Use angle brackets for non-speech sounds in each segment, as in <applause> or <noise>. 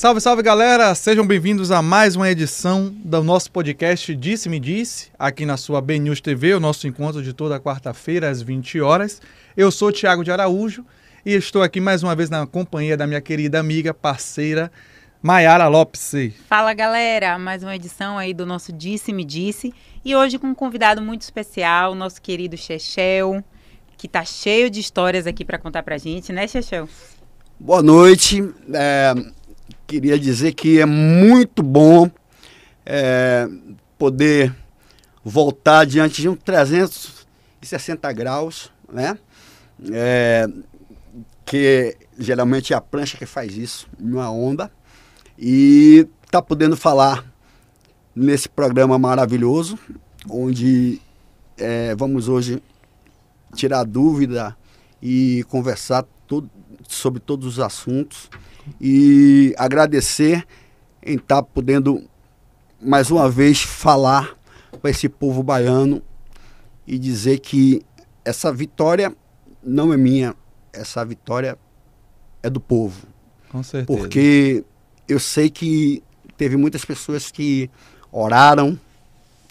Salve, salve galera! Sejam bem-vindos a mais uma edição do nosso podcast Disse Me Disse, aqui na sua Ben News TV, o nosso encontro de toda quarta-feira às 20 horas. Eu sou o Thiago de Araújo e estou aqui mais uma vez na companhia da minha querida amiga, parceira, Maiara Lopes. Fala galera, mais uma edição aí do nosso Disse Me Disse e hoje com um convidado muito especial, nosso querido Chechel, que tá cheio de histórias aqui para contar pra gente, né Chechel? Boa noite. É, queria dizer que é muito bom é, poder voltar diante de um 360 graus, né? É, que geralmente é a prancha que faz isso, numa onda. E tá podendo falar nesse programa maravilhoso, onde é, vamos hoje tirar dúvida e conversar todo, sobre todos os assuntos e agradecer em estar tá podendo mais uma vez falar para esse povo baiano e dizer que essa vitória não é minha, essa vitória é do povo. Com certeza. Porque eu sei que teve muitas pessoas que oraram,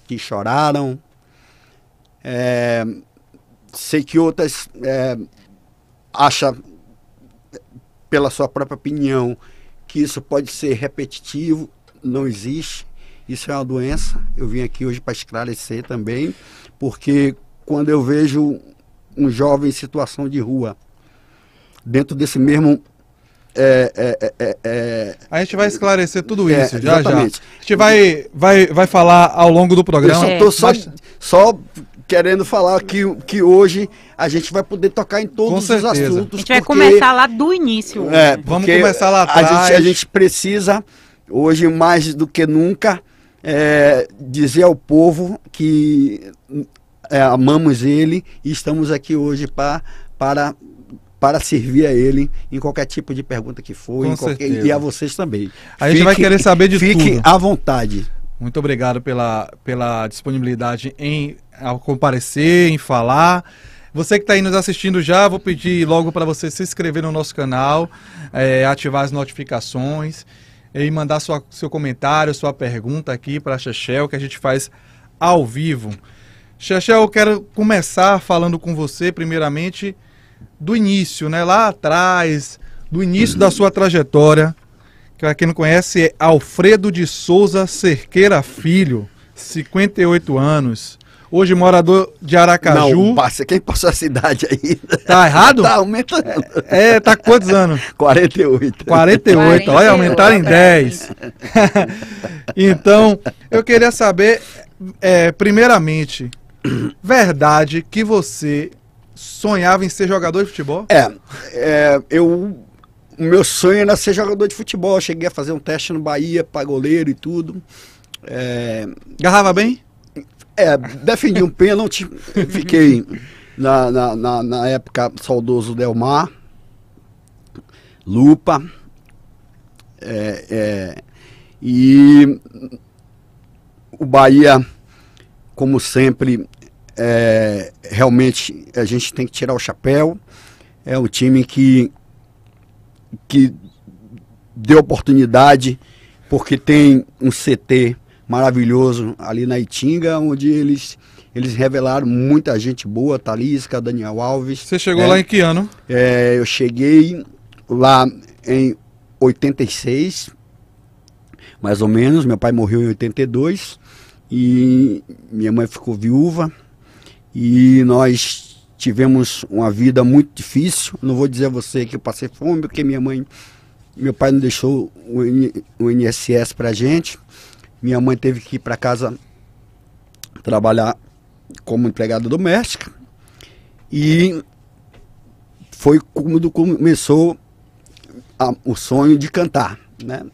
que choraram. É, sei que outras é, acham pela sua própria opinião, que isso pode ser repetitivo, não existe. Isso é uma doença. Eu vim aqui hoje para esclarecer também, porque quando eu vejo um jovem em situação de rua, dentro desse mesmo. É, é, é, é a gente vai esclarecer tudo é, isso já já. A gente vai, vai, vai falar ao longo do programa. Eu só, mas... só querendo falar que, que hoje a gente vai poder tocar em todos os assuntos. A gente vai começar lá do início. É, Vamos começar lá atrás. A gente, a gente precisa, hoje mais do que nunca, é, dizer ao povo que é, amamos ele e estamos aqui hoje pra, para para servir a ele em qualquer tipo de pergunta que for qualquer, e a vocês também. A gente fique, vai querer saber de fique tudo. Fique à vontade. Muito obrigado pela, pela disponibilidade em comparecer, em falar. Você que está aí nos assistindo já, vou pedir logo para você se inscrever no nosso canal, é, ativar as notificações e mandar sua, seu comentário, sua pergunta aqui para a Chechel, que a gente faz ao vivo. Chechel, eu quero começar falando com você, primeiramente, do início, né? Lá atrás, do início da sua trajetória que para quem não conhece é Alfredo de Souza Cerqueira Filho, 58 anos. Hoje morador de Aracaju. Não, passa, quem passou a cidade aí? Tá errado? Tá aumentando. É, tá quantos anos? 48. 48, 48. olha, aumentaram em 10. <laughs> então, eu queria saber, é, primeiramente, verdade que você sonhava em ser jogador de futebol? É, é eu o meu sonho era ser jogador de futebol. Eu cheguei a fazer um teste no Bahia para goleiro e tudo. É... Garrava bem? É, defendi um pênalti. Fiquei na, na, na, na época saudoso Delmar, Lupa. É, é, e o Bahia, como sempre, é, realmente a gente tem que tirar o chapéu. É um time que que deu oportunidade, porque tem um CT maravilhoso ali na Itinga, onde eles, eles revelaram muita gente boa, Talisca, Daniel Alves. Você chegou é, lá em que ano? É, eu cheguei lá em 86, mais ou menos. Meu pai morreu em 82 e minha mãe ficou viúva. E nós tivemos uma vida muito difícil. Não vou dizer a você que eu passei fome, porque minha mãe, meu pai não deixou o INSS para gente. Minha mãe teve que ir para casa trabalhar como empregada doméstica. E foi quando começou a, o sonho de cantar, né?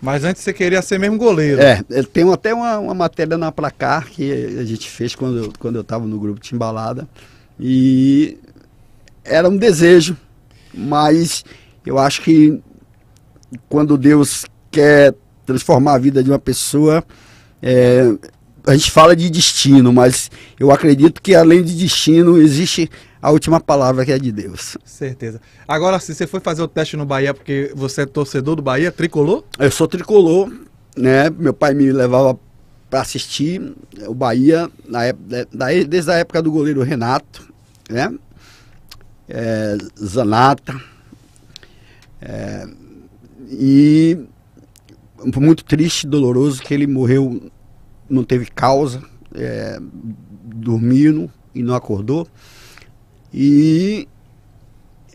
Mas antes você queria ser mesmo goleiro. É, tem até uma, uma matéria na placar que a gente fez quando, quando eu estava no grupo Timbalada. E era um desejo, mas eu acho que quando Deus quer transformar a vida de uma pessoa, é, a gente fala de destino, mas eu acredito que além de destino existe a última palavra que é de Deus. Certeza. Agora, se você foi fazer o teste no Bahia porque você é torcedor do Bahia, tricolor? Eu sou tricolor, né? Meu pai me levava para assistir o Bahia na época, desde a época do goleiro Renato, né? É, Zanata. É, e muito triste, doloroso que ele morreu, não teve causa, é, dormindo e não acordou. E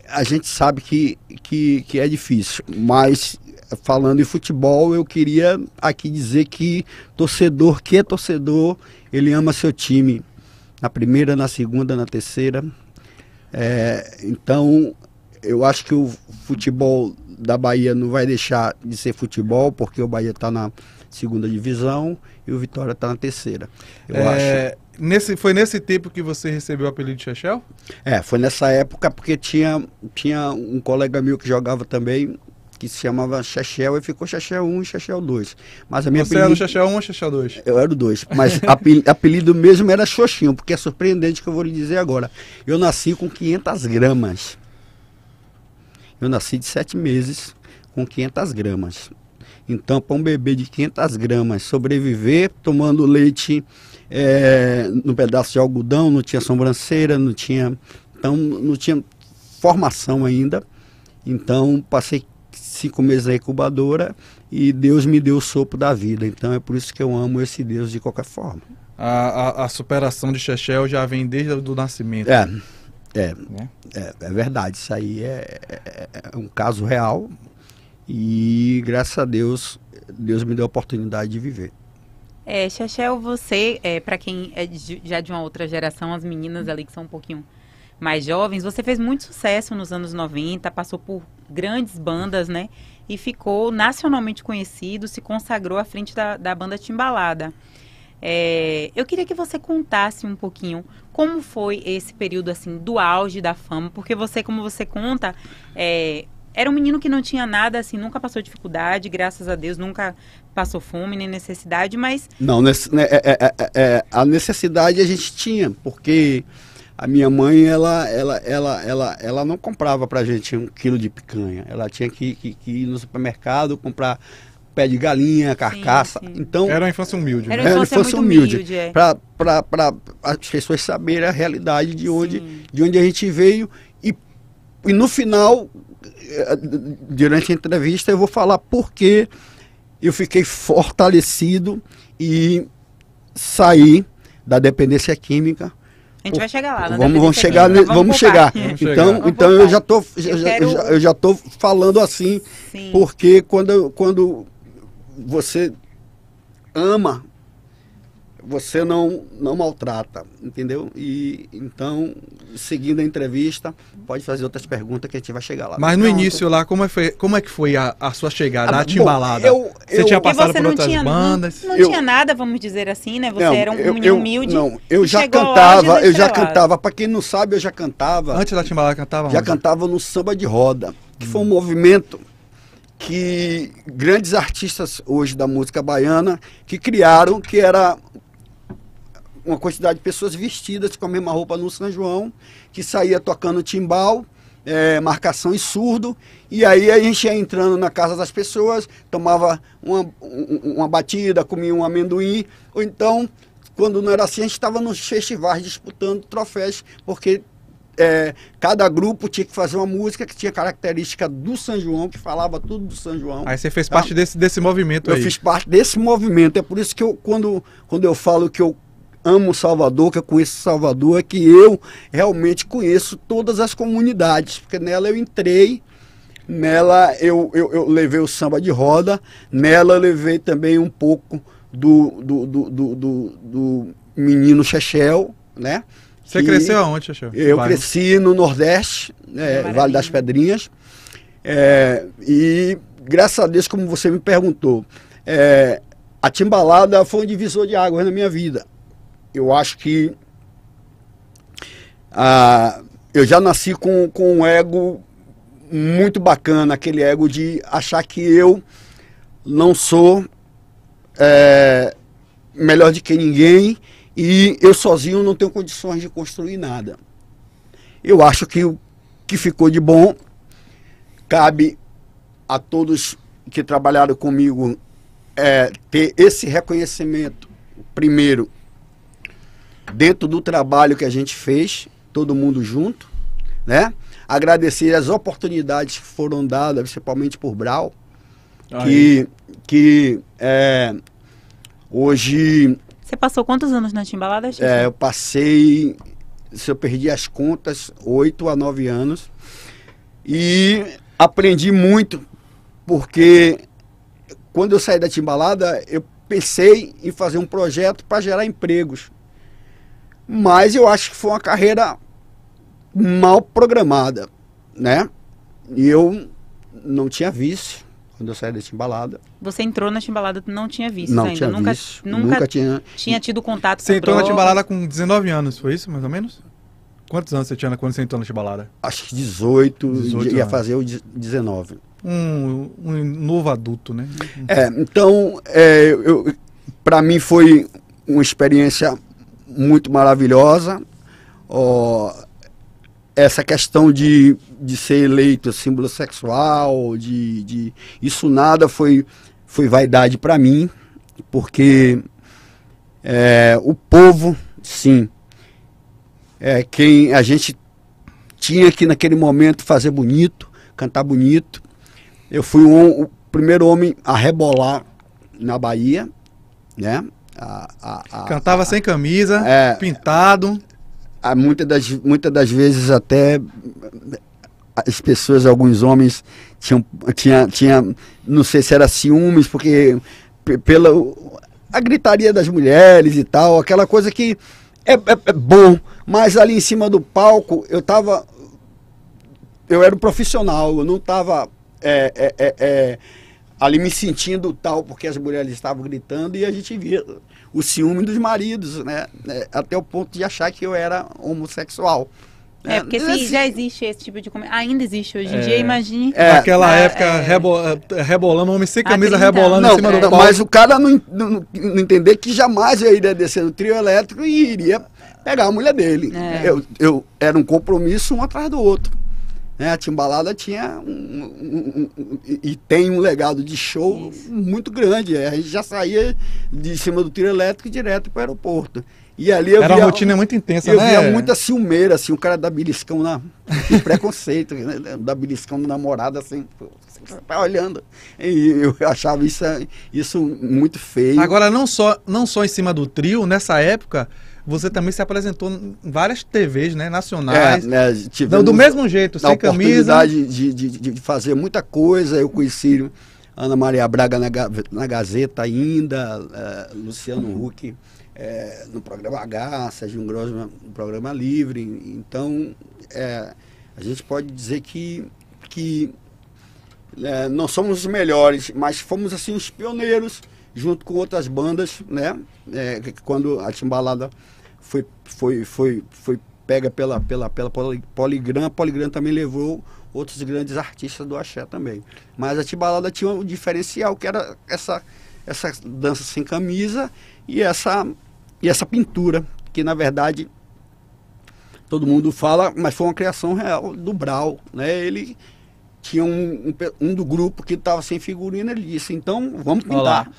a gente sabe que, que, que é difícil, mas falando em futebol, eu queria aqui dizer que torcedor que é torcedor, ele ama seu time na primeira, na segunda, na terceira. É, então, eu acho que o futebol da Bahia não vai deixar de ser futebol, porque o Bahia está na segunda divisão e o Vitória está na terceira. Eu é, acho. Nesse, foi nesse tempo que você recebeu o apelido de Chechel? É, foi nessa época porque tinha, tinha um colega meu que jogava também, que se chamava Chechel e ficou Chechel 1 e Chechel 2. Mas a minha Você apelido... era o Chechel 1 ou Chechel 2? Eu era o 2, mas <laughs> apelido mesmo era Xoxinho, porque é surpreendente que eu vou lhe dizer agora. Eu nasci com 500 gramas. Eu nasci de 7 meses com 500 gramas. Então, para um bebê de 500 gramas sobreviver tomando leite é, no pedaço de algodão, não tinha sobrancelha, não tinha. Então, não tinha formação ainda. Então, passei cinco meses na incubadora e Deus me deu o sopro da vida. Então, é por isso que eu amo esse Deus de qualquer forma. A, a, a superação de Chechel já vem desde o nascimento. É, é, né? é, é, verdade. Isso aí é, é, é um caso real. E graças a Deus, Deus me deu a oportunidade de viver. É, Chechel, você, é, para quem é de, já de uma outra geração, as meninas ali que são um pouquinho mais jovens, você fez muito sucesso nos anos 90, passou por grandes bandas, né? E ficou nacionalmente conhecido, se consagrou à frente da, da banda Timbalada. É, eu queria que você contasse um pouquinho como foi esse período assim do auge da fama, porque você, como você conta, é, era um menino que não tinha nada, assim, nunca passou dificuldade, graças a Deus, nunca passou fome nem necessidade, mas. Não, né, é, é, é, é, a necessidade a gente tinha, porque a minha mãe, ela, ela, ela, ela, ela não comprava pra gente um quilo de picanha. Ela tinha que, que, que ir no supermercado comprar pé de galinha, carcaça. Sim, sim. Então, era uma infância humilde. Era né? uma infância, humilde. humilde é. Para as pessoas saberem a realidade de onde, de onde a gente veio. E, e no final, eh, durante a entrevista, eu vou falar por que eu fiquei fortalecido e saí da dependência química. A gente vai chegar lá. Vamos, vamos chegar, vamos, vamos chegar. Vamos então, chegar. então eu já tô, eu já, quero... eu já tô falando assim, Sim. porque quando, quando você ama você não, não maltrata, entendeu? E então, seguindo a entrevista, pode fazer outras perguntas que a gente vai chegar lá. Mas no Pronto. início lá, como é, foi, como é que foi a, a sua chegada, ah, a timbalada? Eu, você eu, tinha passado por outras tinha, bandas? Não, não eu, tinha nada, vamos dizer assim, né? Você não, era um eu, menino humilde. Não, eu já cantava, eu já cantava. Para quem não sabe, eu já cantava. Antes da timbalada cantava? Já onde? cantava no samba de roda, que hum. foi um movimento que grandes artistas hoje da música baiana que criaram, que era uma quantidade de pessoas vestidas com a mesma roupa no São João, que saía tocando timbal, é, marcação e surdo, e aí a gente ia entrando na casa das pessoas, tomava uma, uma batida, comia um amendoim, ou então, quando não era assim, a gente estava nos festivais disputando troféus, porque é, cada grupo tinha que fazer uma música que tinha característica do São João, que falava tudo do São João. Aí você fez parte tá? desse, desse movimento eu aí. Eu fiz parte desse movimento. É por isso que eu, quando, quando eu falo que eu amo Salvador, que eu conheço Salvador, é que eu realmente conheço todas as comunidades, porque nela eu entrei, nela eu, eu, eu levei o samba de roda, nela eu levei também um pouco do, do, do, do, do, do menino Chechel, né? Você cresceu aonde, Chechel? Eu Vai. cresci no Nordeste, né, Vale das Pedrinhas, é, e graças a Deus, como você me perguntou, é, a Timbalada foi um divisor de águas na minha vida eu acho que ah, eu já nasci com, com um ego muito bacana, aquele ego de achar que eu não sou é, melhor do que ninguém e eu sozinho não tenho condições de construir nada. eu acho que o que ficou de bom cabe a todos que trabalharam comigo é, ter esse reconhecimento, primeiro, dentro do trabalho que a gente fez, todo mundo junto, né? Agradecer as oportunidades que foram dadas, principalmente por Brau, que, que é, hoje... Você passou quantos anos na Timbalada, Chico? É, eu passei, se eu perdi as contas, oito a nove anos. E aprendi muito, porque quando eu saí da Timbalada, eu pensei em fazer um projeto para gerar empregos. Mas eu acho que foi uma carreira mal programada, né? E eu não tinha vício quando eu saí da Timbalada. Você entrou na Timbalada, não tinha visto não ainda? Tinha nunca, vício, nunca, nunca tinha... tinha tido contato Você com entrou na drogas? Timbalada com 19 anos, foi isso, mais ou menos? Quantos anos você tinha quando você entrou na Timbalada? Acho que 18, 18 ia anos. fazer o de- 19. Um, um novo adulto, né? É, então, é, para mim foi uma experiência muito maravilhosa. Ó, essa questão de, de ser eleito símbolo sexual, de, de isso nada foi, foi vaidade para mim, porque é, o povo, sim, é quem a gente tinha que naquele momento fazer bonito, cantar bonito. Eu fui um- o primeiro homem a rebolar na Bahia, né? A- a- a- Cantava sem camisa, É. pintado. muitas, das, muitas das vezes até as pessoas, alguns homens tinham, tinha, tinha, não sei se era ciúmes, porque pela a gritaria das mulheres e tal, aquela coisa que é, é- é bom, mas ali em cima do palco eu tava, eu era um profissional, eu não tava é, é, é, é, ali me sentindo tal, porque as mulheres estavam gritando e a gente via o ciúme dos maridos, né? É, até o ponto de achar que eu era homossexual. É, porque se Esse- já existe esse tipo de comentário, ainda existe hoje em É. dia, imagine. É, Naquela é, época, é. rebo- eh, rebolando, homem sem camisa 30 rebolando Não, em cima do então, palco. mas o cara não, não, não entender que jamais eu iria descer do trio elétrico e iria pegar a mulher dele. É. Eu, eu era um compromisso um atrás do outro. Né? A Timbalada tinha um, um- um- um- e tem um legado de show Isso. muito grande. A gente já saía de cima do trio elétrico direto para o aeroporto. E ali eu Era via, uma rotina muito intensa, eu né? via muita ciumeira, assim, o cara dá beliscão na. preconceito, <laughs> né? Dá beliscão no namorado, assim, você tá olhando. E eu achava isso, isso muito feio. Agora, não só, não só em cima do trio, nessa época, você também se apresentou em várias TVs, né? é, Nacionais. né, Não, tivemos do mesmo jeito, a sem camisa. oportunidade de, de, de- fazer muita coisa. Eu conheci Ana Maria Braga na, na Gazeta ainda, eh, Luciano Huck eh, no programa H, Sérgio Grosman no programa Livre. Então, eh, a gente pode dizer que, que eh, não somos os melhores, mas fomos assim os pioneiros, junto com outras bandas, né? Que quando a Timbalada foi, foi, foi, foi pega pela, pela, pela Poli- Poligram, a Poligram também levou outros grandes artistas do axé também. Mas a Timbalada tinha um diferencial, que era essa, essa dança sem camisa e essa, e essa pintura, que na verdade todo mundo fala, mas foi uma criação real do Brau, né? Ele tinha um, um, um do grupo que estava sem figurina, ele disse, então vamos Olha lá.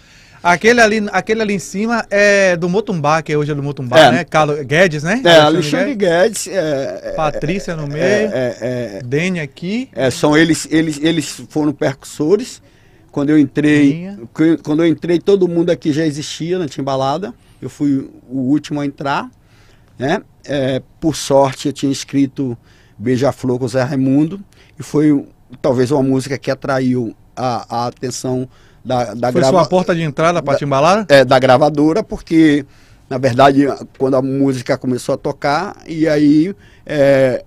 Aquele ali, aquele ali em cima é do Motumbá, que hoje é do Motumbá, É. né? Carlos Guedes, né? É, Alexandre Guedes, é, é, Patrícia no meio, é, é, Dene aqui. É, são eles, eles, eles foram percussores. Quando eu entrei, Minha. quando eu entrei, todo mundo aqui já existia na Timbalada. Eu fui o último a entrar, né? É, por sorte, eu tinha escrito Beija-Flor com o Zé Raimundo e foi talvez uma música que atraiu a, a atenção da, da Foi grava- sua porta de entrada pra da- Timbalada? é, da gravadora, porque, na verdade, quando a música começou a tocar, e aí, é,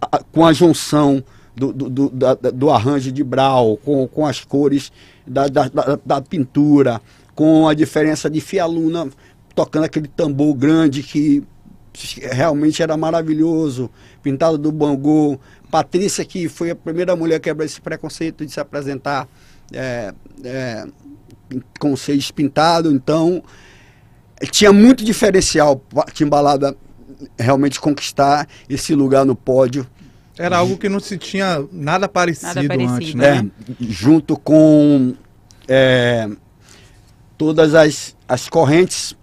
a- com a junção do, do, do, da- do arranjo de Brau, com, com as cores da, da, da- da pintura, com a diferença de Fialuna tocando aquele tambor grande que realmente era maravilhoso, pintado do Bangô, Patrícia, que foi a primeira mulher a quebrar esse preconceito de se apresentar é, é, com seis pintado, então tinha muito diferencial a Timbalada realmente conquistar esse lugar no pódio. Era algo que não se tinha nada parecido, Nada parecido, antes, né? É, junto com é, todas as, as correntes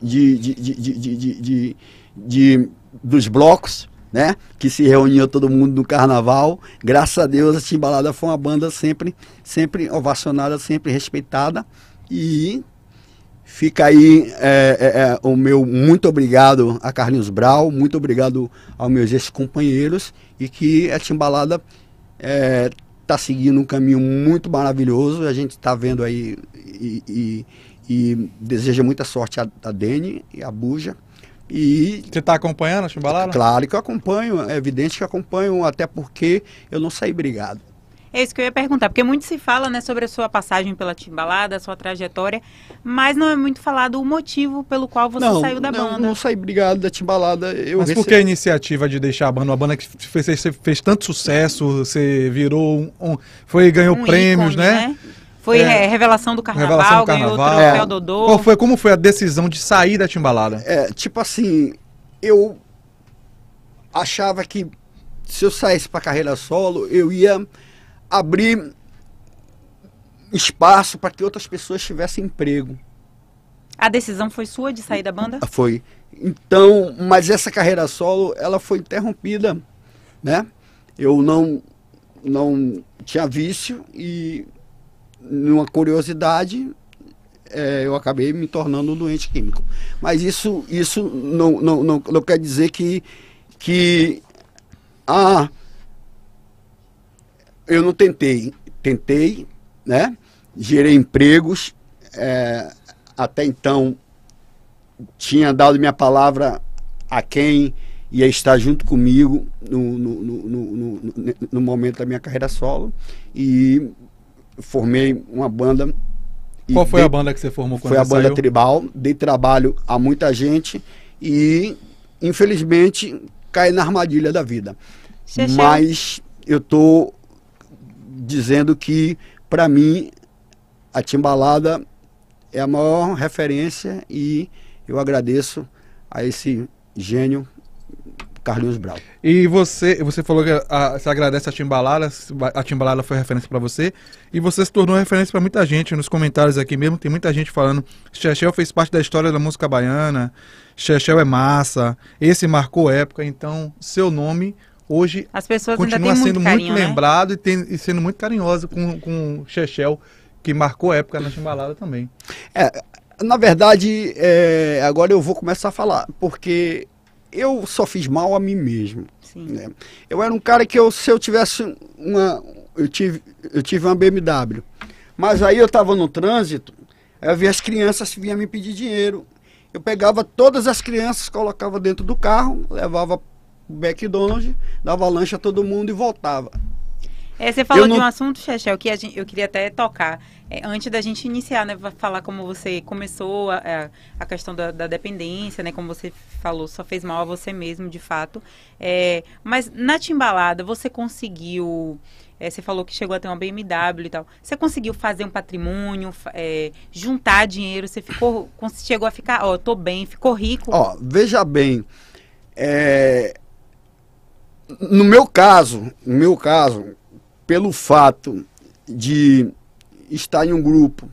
de, de, de, de, de, de- de- de- dos blocos, né? Que se reuniam todo mundo no carnaval. Graças a Deus, a Timbalada foi uma banda sempre, sempre ovacionada, sempre respeitada. E fica aí é, é, é, o meu muito obrigado a Carlinhos Brau, muito obrigado aos meus ex-companheiros e que a Timbalada está seguindo um caminho muito maravilhoso. A gente está vendo aí e, e, e deseja muita sorte a, a Dene e a Buja. E Você tá acompanhando a Chimbalada? claro que eu acompanho, é evidente que acompanho, até porque eu não saí brigado. É isso que eu ia perguntar, porque muito se fala né, sobre a sua passagem pela Timbalada, a sua trajetória, mas não é muito falado o motivo pelo qual você não, saiu da não, banda. não saí brigado da Timbalada. Eu Mas por recebi- que a iniciativa de deixar a banda? Uma banda que fez, fez, fez tanto sucesso, você virou um. um- foi ganhou Um prêmios, ícone, né? Foi É. é, revelação do carnaval, Revelação do ganhou o carnaval. troféu É. Dodô. Qual foi, como foi a decisão de sair da Timbalada? É, tipo assim, eu achava que se eu saísse para carreira solo, eu ia abrir espaço para que outras pessoas tivessem emprego. A decisão foi sua de sair da banda? Foi. Então, mas essa carreira solo, ela foi interrompida, né? Eu não não tinha vício e numa curiosidade é, eu acabei me tornando um doente químico. Mas isso isso não, não, não, não quer dizer que que ah, eu não tentei, tentei, né? Gerei empregos, é, até então tinha dado minha palavra a quem ia estar junto comigo no, no, no, no, no- momento da minha carreira solo e formei uma banda. e Qual foi dei- a banda que você formou quando Foi a banda saiu? Tribal, dei trabalho a muita gente e infelizmente caí na armadilha da vida. Chechel. Mas eu tô dizendo que para mim a Timbalada é a maior referência e eu agradeço a esse gênio Carlinhos Brau. E você, você falou que a, você agradece a Timbalada, a Timbalada foi referência pra você, e você se tornou referência pra muita gente. Nos comentários aqui mesmo, tem muita gente falando: Chechel fez parte da história da música baiana, Chechel é massa, esse marcou época, então seu nome hoje As pessoas continua sendo muito carinho, muito né? lembrado e, tem- e sendo muito carinhoso com, com o Chechel, que marcou época na Timbalada também. É, na verdade, é, agora eu vou começar a falar, porque eu só fiz mal a mim mesmo. Né? Eu era um cara que eu, se eu tivesse uma. Eu tive, eu tive uma BMW. Mas aí eu estava no trânsito, eu vi as crianças vinham me pedir dinheiro. Eu pegava todas as crianças, colocava dentro do carro, levava pro McDonald's, dava lanche a todo mundo e voltava. É, você falou de um assunto, Chechel, que gente- eu queria até tocar. É, antes da gente iniciar, né? Falar como você começou a, a- a questão da, da dependência, né? Como você falou, só fez mal a você mesmo, de fato. É, mas na timbalada, você conseguiu. é, você falou que chegou a ter uma BMW e tal. Você conseguiu fazer um patrimônio, é, juntar dinheiro? Você ficou. Chegou a ficar, ó, tô bem, ficou rico? Ó, veja bem, é, no meu caso, no meu caso, pelo fato de estar em um grupo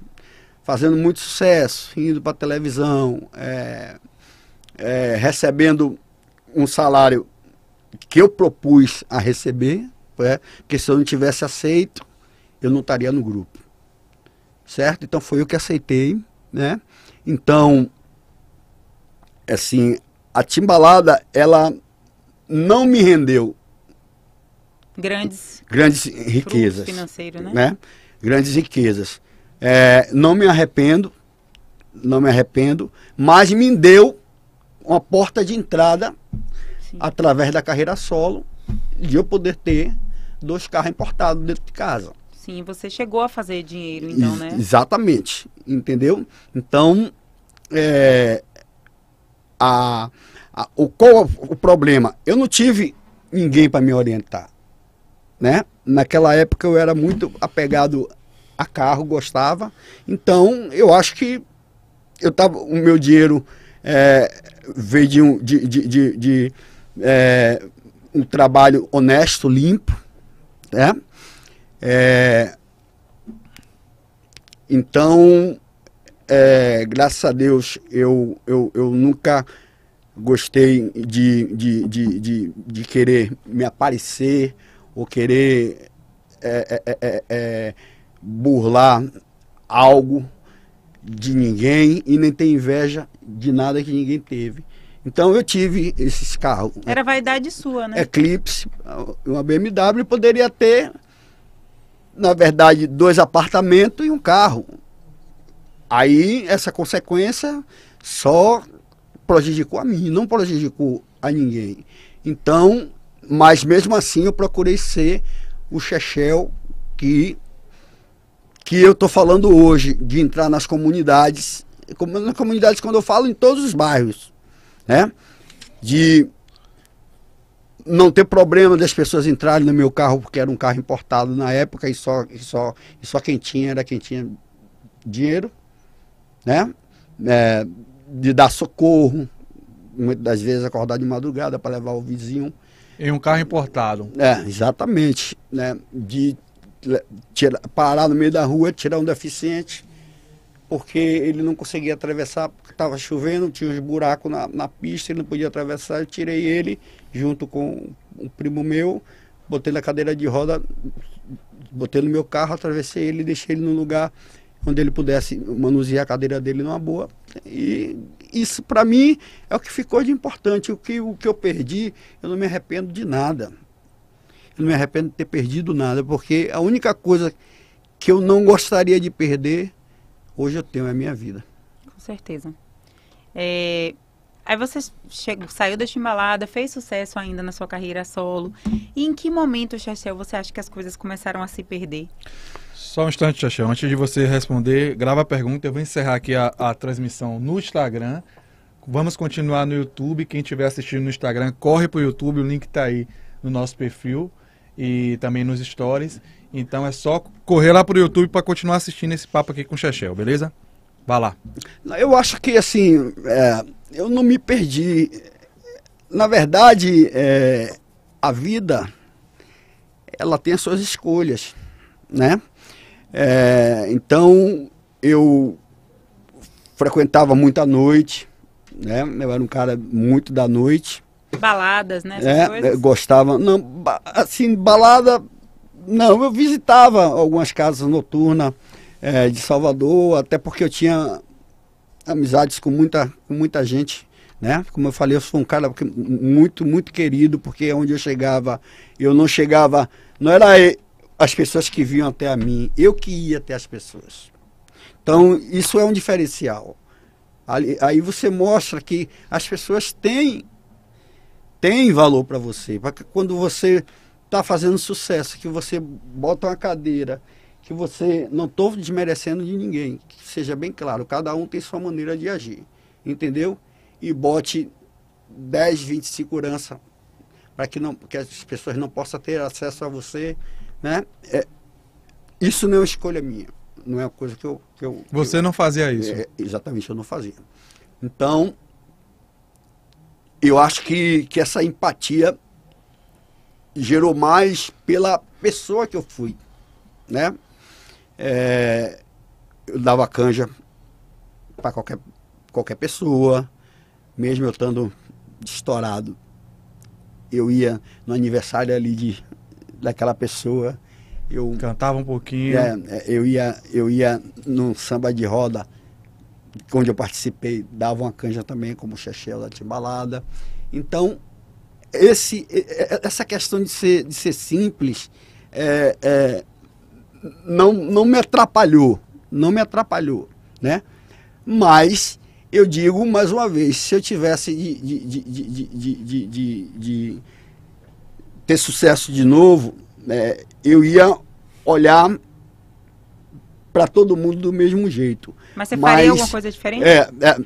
fazendo muito sucesso, indo para televisão, é, é, recebendo um salário que eu propus a receber, né, porque se eu não tivesse aceito, eu não estaria no grupo. Certo? Então foi eu que aceitei, né? Então, assim, a timbalada, ela não me rendeu Grandes grandes riquezas, financeiros, né? né? Grandes riquezas. É, não me arrependo, não me arrependo, mas me deu uma porta de entrada Sim. através da carreira solo de eu poder ter dois carros importados dentro de casa. Sim, você chegou a fazer dinheiro, então, né? Exatamente, entendeu? Então, é, a, a- o, qual o problema? Eu não tive ninguém para me orientar, né? Naquela época eu era muito apegado a carro, gostava. Então, eu acho que eu tava, o meu dinheiro é, veio de um, de, de, de, de, é, um trabalho honesto, limpo, né? É, então, é, graças a Deus, eu, eu, eu nunca gostei de, de, de, de, de querer me aparecer ou querer é, é, é, é burlar algo de ninguém e nem ter inveja de nada que ninguém teve. Então eu tive esses carros. Era vaidade sua, né? Eclipse, uma BMW poderia ter, na verdade, dois apartamentos e um carro. Aí essa consequência só prejudicou a mim, não prejudicou a ninguém. Então, mas mesmo assim eu procurei ser o Chechel que que eu estou falando hoje, de entrar nas comunidades, nas comunidades quando eu falo em todos os bairros, né? De não ter problema das pessoas entrarem no meu carro porque era um carro importado na época e só, e só, e só quem tinha era quem tinha dinheiro, né? É, de dar socorro, muitas das vezes acordar de madrugada para levar o vizinho. Em um carro importado. É, exatamente. Né? De tira, parar no meio da rua, tirar um deficiente, porque ele não conseguia atravessar, porque estava chovendo, tinha uns buracos na, na pista, ele não podia atravessar. Eu tirei ele junto com um primo meu, botei na cadeira de roda, botei no meu carro, atravessei ele, deixei ele no lugar onde ele pudesse manusear a cadeira dele numa boa. E isso para mim é o que ficou de importante. O que, o que eu perdi, eu não me arrependo de nada não me arrependo de ter perdido nada, porque a única coisa que eu não gostaria de perder, hoje eu tenho, é a minha vida. Com certeza. É, aí você chegou, saiu da Chimbalada, fez sucesso ainda na sua carreira solo. E em que momento, Chachel, você acha que as coisas começaram a se perder? Só um instante, Chachel. Antes de você responder, grava a pergunta. Eu vou encerrar aqui a, a transmissão no Instagram. Vamos continuar no YouTube. Quem estiver assistindo no Instagram, corre para o YouTube. O link está aí no nosso perfil e também nos stories. Então é só correr lá pro YouTube para continuar assistindo esse papo aqui com o Chechel, beleza? Vá lá. Eu acho que assim, é, eu não me perdi. Na verdade, é, a vida ela tem as suas escolhas, né? É, então eu frequentava muito à noite, né? Eu era um cara muito da noite. Baladas, né? É, gostava. Não, assim, balada. Não, eu visitava algumas casas noturnas é, de Salvador, até porque eu tinha amizades com muita, com muita gente, né? Como eu falei, eu sou um cara muito, muito querido, porque onde eu chegava, eu não chegava, não era as pessoas que vinham até a mim, eu que ia até as pessoas. Então, isso é um diferencial. Aí, aí você mostra que as pessoas têm tem valor para você. Porque quando você está fazendo sucesso, que você bota uma cadeira, que você não estou desmerecendo de ninguém, que seja bem claro, cada um tem sua maneira de agir, entendeu? E bote 10, 20 segurança para que, não, que as pessoas não possam ter acesso a você, né? É, isso não é uma escolha minha, não é uma coisa que eu... Que eu você eu, não fazia isso? É, exatamente, eu não fazia. Então, eu acho que, que essa empatia gerou mais pela pessoa que eu fui, né? É, eu dava canja para qualquer, qualquer pessoa, mesmo eu estando estourado. Eu ia no aniversário ali de, daquela pessoa. Eu cantava um pouquinho. É, é eu ia eu ia no samba de roda onde eu participei, dava uma canja também, como Chechel da Timbalada. Então, esse, essa questão de ser, de ser simples é, é, não, não me atrapalhou, não me atrapalhou, né? Mas eu digo mais uma vez, se eu tivesse de, de, de, de, de ter sucesso de novo, é, eu ia olhar para todo mundo do mesmo jeito. Mas você faria Mas, alguma coisa diferente? É, é,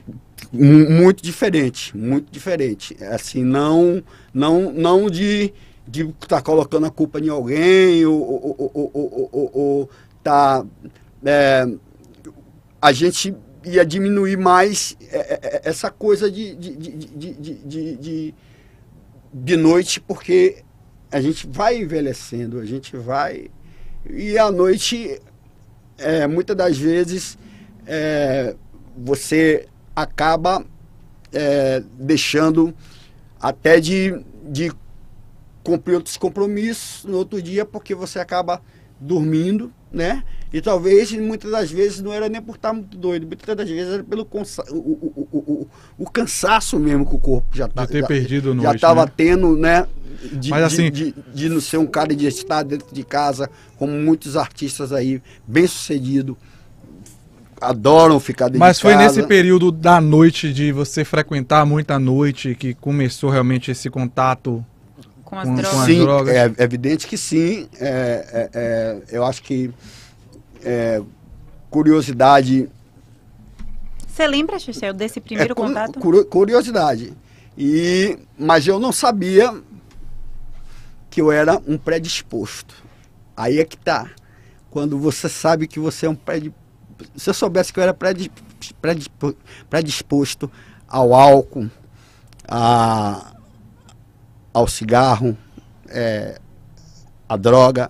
muito diferente, muito diferente. Assim, não, não, não de de estar tá colocando a culpa em alguém ou, ou, ou, ou, ou tá, é, a gente ia diminuir mais é, é, é, essa coisa de, de, de, de, de, de noite, porque a gente vai envelhecendo, a gente vai. E à noite, é, muitas das vezes, é, você acaba é, deixando até de, de cumprir outros compromissos no outro dia, porque você acaba dormindo, né? E talvez, muitas das vezes, não era nem por estar muito doido, muitas das vezes era pelo cansa o, o, o, o, cansaço mesmo que o corpo já estava. ter já, perdido Já estava né? tendo, né? De, Mas assim. De, de, de, não ser um cara de estar dentro de casa, como muitos artistas aí, bem sucedido adoram ficar dentro Mas de foi nesse período da noite, de você frequentar muita noite, que começou realmente esse contato com as com, drogas? sim, drogas? é evidente que sim. É, é, é, eu acho que é, curiosidade. Você lembra, Chechel, desse primeiro é, contato? Curiosidade. E, mas eu não sabia que eu era um predisposto. Aí é que tá. Quando você sabe que você é um predisposto. Se eu soubesse que eu era predisposto ao álcool, a, ao cigarro, é, a droga,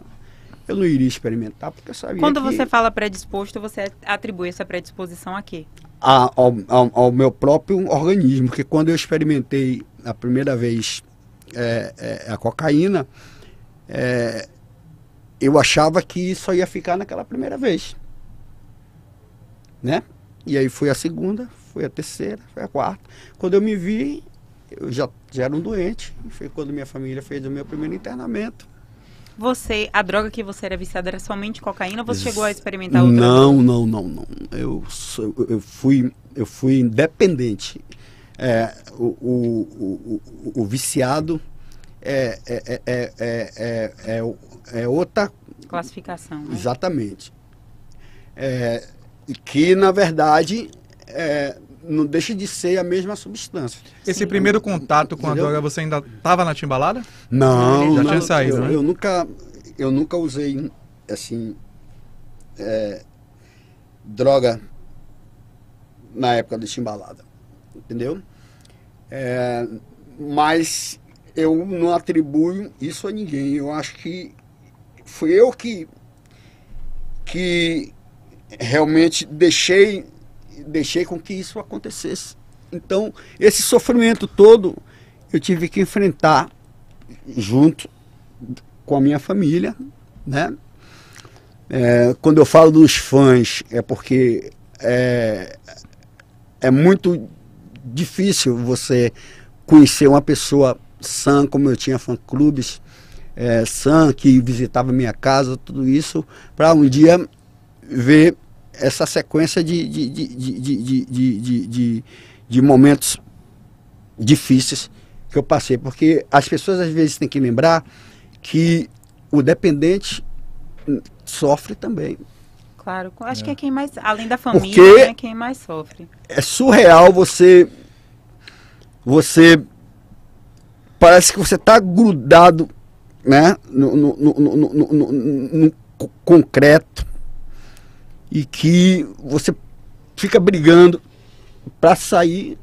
eu não iria experimentar, porque eu sabia Quando você fala predisposto, você atribui essa predisposição a quê? A, ao, ao, ao, meu próprio organismo, porque quando eu experimentei a primeira vez é, é, a cocaína, é, eu achava que só ia ficar naquela primeira vez. Né? E aí foi a segunda, foi a terceira, foi a quarta. Quando eu me vi, eu já, já era um doente. Foi quando minha família fez o meu primeiro internamento. Você, a droga que você era viciada era somente cocaína ou você chegou a experimentar outra Não, droga? não, não, não. Eu, eu, fui, eu fui independente. É, o, o, o, o, viciado é, é, é, é, é, é outra classificação. Né? Exatamente. É, que, na verdade, é, não deixa de ser a mesma substância. Esse Sim. primeiro contato com Entendeu? a droga, você ainda estava na timbalada? Não, já não, tinha saído, eu, né? Eu nunca, eu nunca usei assim é, droga na época de timbalada, entendeu? É, mas eu não atribuo isso a ninguém. Eu acho que fui eu que que realmente deixei deixei com que isso acontecesse. Então, esse sofrimento todo eu tive que enfrentar junto com a minha família, né? É, quando eu falo dos fãs, é porque é, é muito difícil você conhecer uma pessoa sã, como eu tinha fã-clubes, é, sã, que visitava minha casa, tudo isso, para um dia ver essa sequência de, de, de, de, de, de momentos difíceis que eu passei. Porque as pessoas às vezes têm que lembrar que o dependente sofre também. Claro, acho é. que é quem mais, além da família, é quem mais sofre. É surreal você. Você. Parece que você está grudado né, no, no, no, no concreto e que você fica brigando para sair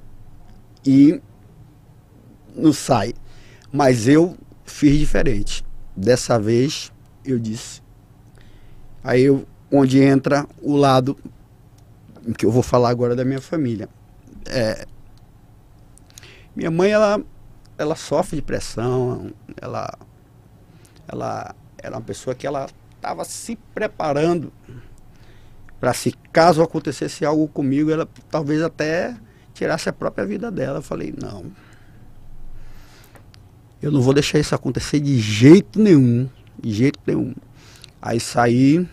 e não sai. Mas eu fiz diferente. Dessa vez eu disse. Aí eu, onde entra o lado que eu vou falar agora da minha família. É, minha mãe ela ela sofre de pressão, ela ela era uma pessoa que ela estava se preparando para se caso acontecesse algo comigo, ela talvez até tirasse a própria vida dela. Eu falei, não. Eu não vou deixar isso acontecer de jeito nenhum. De jeito nenhum. Aí saí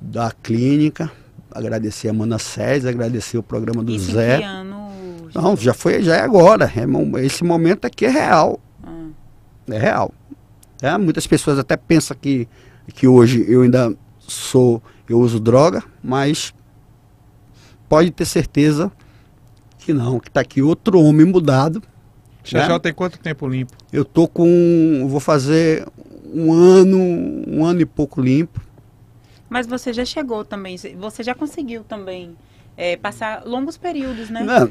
da clínica, agradecer a Mana César, agradecer o programa do isso Zé. Que ano? Não, já foi, já é agora. É, esse momento aqui é real. Ah. É real. É, muitas pessoas até pensam que, que hoje eu ainda sou eu uso droga, mas pode ter certeza que não, que está aqui outro homem mudado. Já né? tem quanto tempo limpo? Eu tô com, vou fazer um ano, um ano e pouco limpo. Mas você já chegou também, você já conseguiu também é, passar longos períodos, né? Não,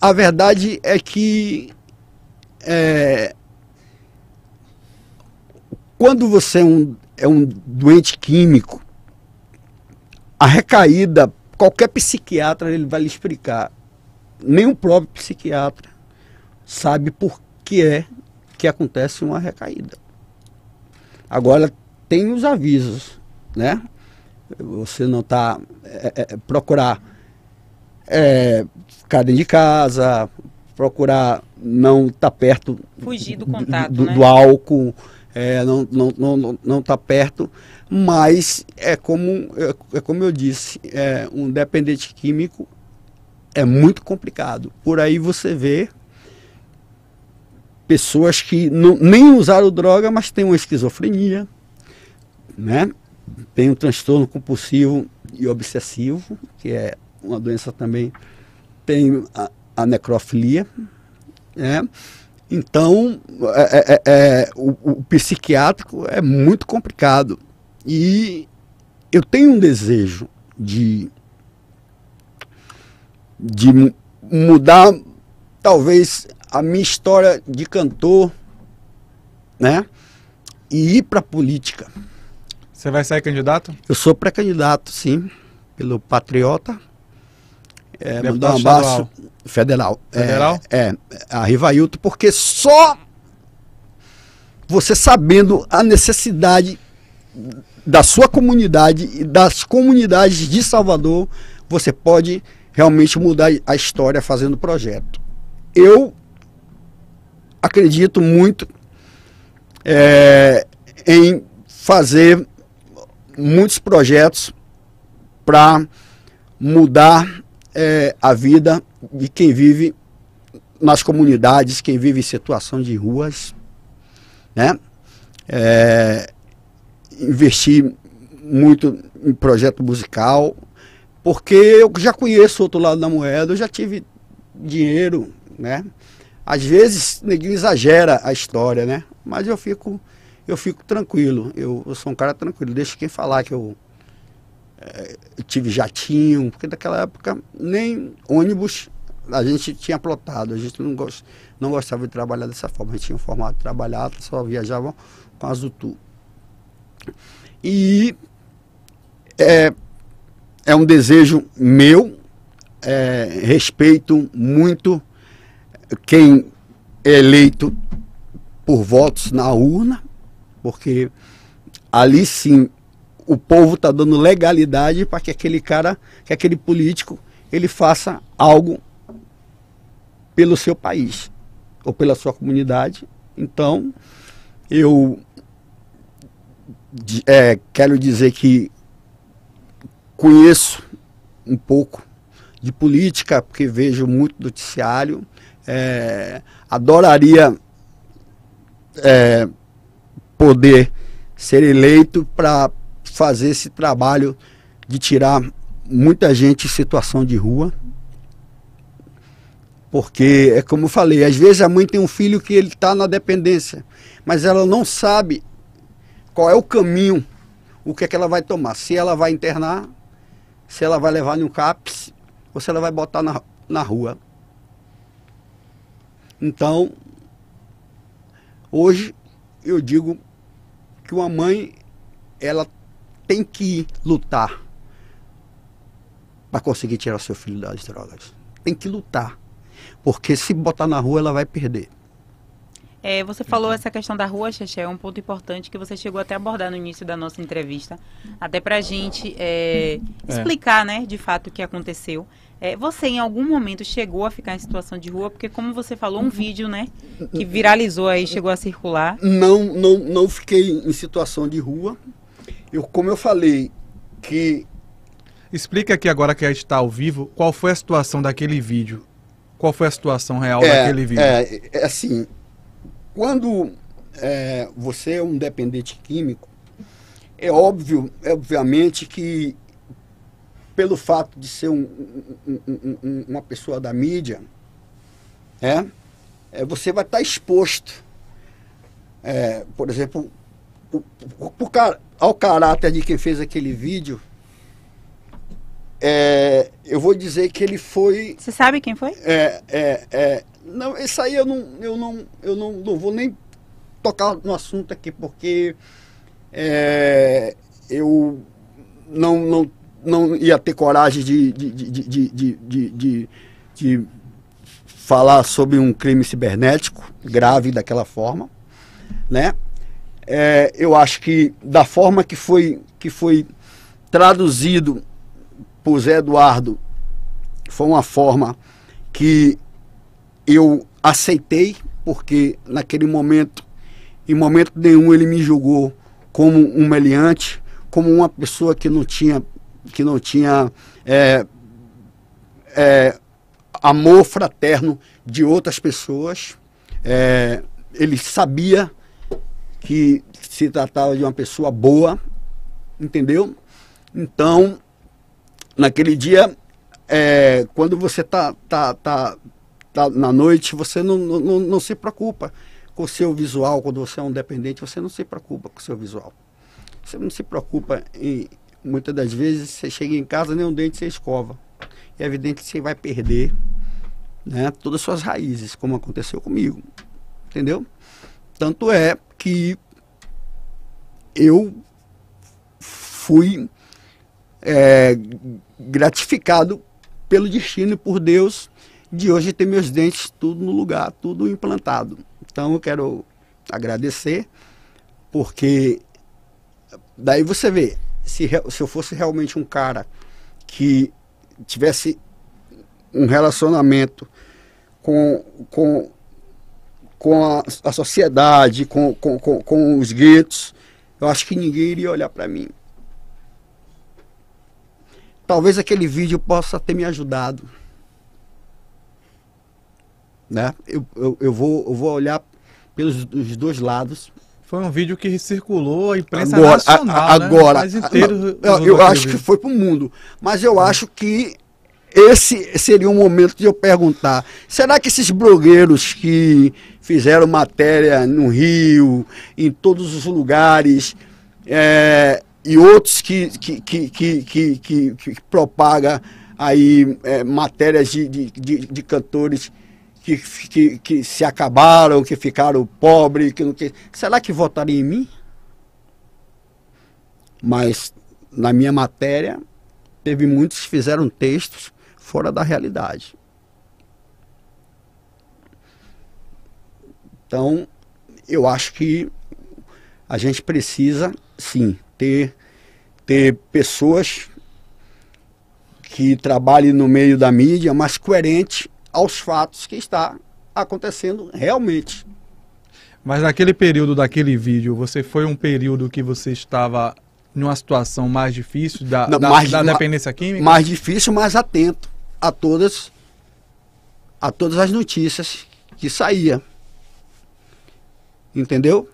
a verdade é que é, quando você é um, é um doente químico, a recaída, qualquer psiquiatra ele vai lhe explicar. Nem o próprio psiquiatra sabe por que é que acontece uma recaída. Agora tem os avisos, né? Você não está é, é, procurar é, ficar dentro de casa, procurar não estar tá perto Fugir do contato, do, né? do álcool, é, não não, não, não tá perto, mas é como, é, é como eu disse, é, um dependente químico é muito complicado. Por aí você vê pessoas que não, nem usaram droga, mas têm uma esquizofrenia, né? tem um transtorno compulsivo e obsessivo, que é uma doença também, tem a, a necrofilia, né? Então, é, é, é, o, o, psiquiátrico é muito complicado. E eu tenho um desejo de, de mudar, talvez, a minha história de cantor, né? E ir para a política. Você vai sair candidato? Eu sou pré-candidato, sim, pelo Patriota. É, mandar um abraço federal. Federal? É, é, a Rivailton, porque só você sabendo a necessidade da sua comunidade e das comunidades de Salvador, você pode realmente mudar a história fazendo projeto. Eu acredito muito é, em fazer muitos projetos para mudar é, a vida de quem vive nas comunidades, quem vive em situação de ruas, né? É, investir muito em projeto musical, porque eu já conheço o outro lado da moeda, eu já tive dinheiro, né? Às vezes ninguém exagera a história, né? Mas eu fico eu fico tranquilo. Eu, eu sou um cara tranquilo. Deixa quem falar que eu, é, eu tive jatinho, porque naquela época nem ônibus a gente tinha plotado, a gente não, gost, não gostava de trabalhar dessa forma. A gente tinha um formato de trabalhar, só viajava com as Zutu. E é, é um desejo meu, é, respeito muito quem é eleito por votos na urna, porque ali sim o povo está dando legalidade para que aquele cara, que aquele político, ele faça algo pelo seu país ou pela sua comunidade. Então, eu é, quero dizer que conheço um pouco de política, porque vejo muito noticiário. É, adoraria é, poder ser eleito para fazer esse trabalho de tirar muita gente em situação de rua. Porque é como eu falei, às vezes a mãe tem um filho que ele está na dependência, mas ela não sabe qual é o caminho, o que é que ela vai tomar. Se ela vai internar, se ela vai levar no CAPS, ou se ela vai botar na, na rua. Então, hoje eu digo que uma mãe ela tem que lutar para conseguir tirar seu filho das drogas. Tem que lutar. Porque se botar na rua, ela vai perder. É, você falou essa questão da rua, Xexé, é um ponto importante que você chegou até a abordar no início da nossa entrevista, até para a gente é, é. explicar, né, de fato o que aconteceu. É, você em algum momento chegou a ficar em situação de rua? Porque como você falou, um vídeo, né, que viralizou aí, chegou a circular. Não, não, não fiquei em situação de rua. Eu, como eu falei, que... Explica aqui agora que a gente está ao vivo, qual foi a situação daquele vídeo? Qual foi a situação real é, daquele vídeo? É, é assim, quando é, você é um dependente químico, é óbvio, é obviamente que pelo fato de ser um, um, um, uma pessoa da mídia, é, é você vai estar exposto, é, por exemplo, ao caráter de quem fez aquele vídeo, é, eu vou dizer que ele foi. Você sabe quem foi? É, é, é, não, isso aí eu não, eu não, eu não, não vou nem tocar no assunto aqui, porque é, eu não, não, não ia ter coragem de, de, de, de, de, de, de, falar sobre um crime cibernético grave daquela forma, né? É, eu acho que da forma que foi, que foi traduzido por Zé Eduardo, foi uma forma que eu aceitei, porque naquele momento, em momento nenhum, ele me julgou como um meliante, como uma pessoa que não tinha, que não tinha é, é, amor fraterno de outras pessoas. É, ele sabia que se tratava de uma pessoa boa, entendeu? Então, naquele dia, é, quando você tá, tá, tá, tá na noite, você não, não, não se preocupa com o seu visual. Quando você é um dependente, você não se preocupa com o seu visual. Você não se preocupa. Muitas das vezes você chega em casa, nem um dente você escova. É evidente que você vai perder né, todas as suas raízes, como aconteceu comigo. Entendeu? Tanto é que eu fui é, gratificado pelo destino e por Deus de hoje ter meus dentes tudo no lugar, tudo implantado. Então eu quero agradecer, porque daí você vê, se, se eu fosse realmente um cara que tivesse um relacionamento com, com, com a, a sociedade, com, com, com, com os guetos, eu acho que ninguém iria olhar para mim. Talvez aquele vídeo possa ter me ajudado. Né? Eu, eu, eu, vou, eu vou olhar pelos dois lados. Foi um vídeo que circulou a imprensa agora, nacional, a, né? agora, né? inteiro, eu, eu acho que foi para o mundo, mas eu acho que esse seria um momento de eu perguntar: será que esses blogueiros que fizeram matéria no Rio, em todos os lugares, é, e outros que, que, que, que, que, que, que propaga aí é, matérias de, de, de, de, cantores que, que, que se acabaram, que ficaram pobres, que, que será que votariam em mim? Mas na minha matéria teve muitos que fizeram textos fora da realidade. Então, eu acho que a gente precisa, sim, ter, ter pessoas que trabalhem no meio da mídia, mas coerente aos fatos que está acontecendo realmente. Mas naquele período daquele vídeo, você foi um período que você estava numa situação mais difícil da, Não, da, mais, da dependência química? Mais difícil, mais atento a todas a todas as notícias que saía. Entendeu?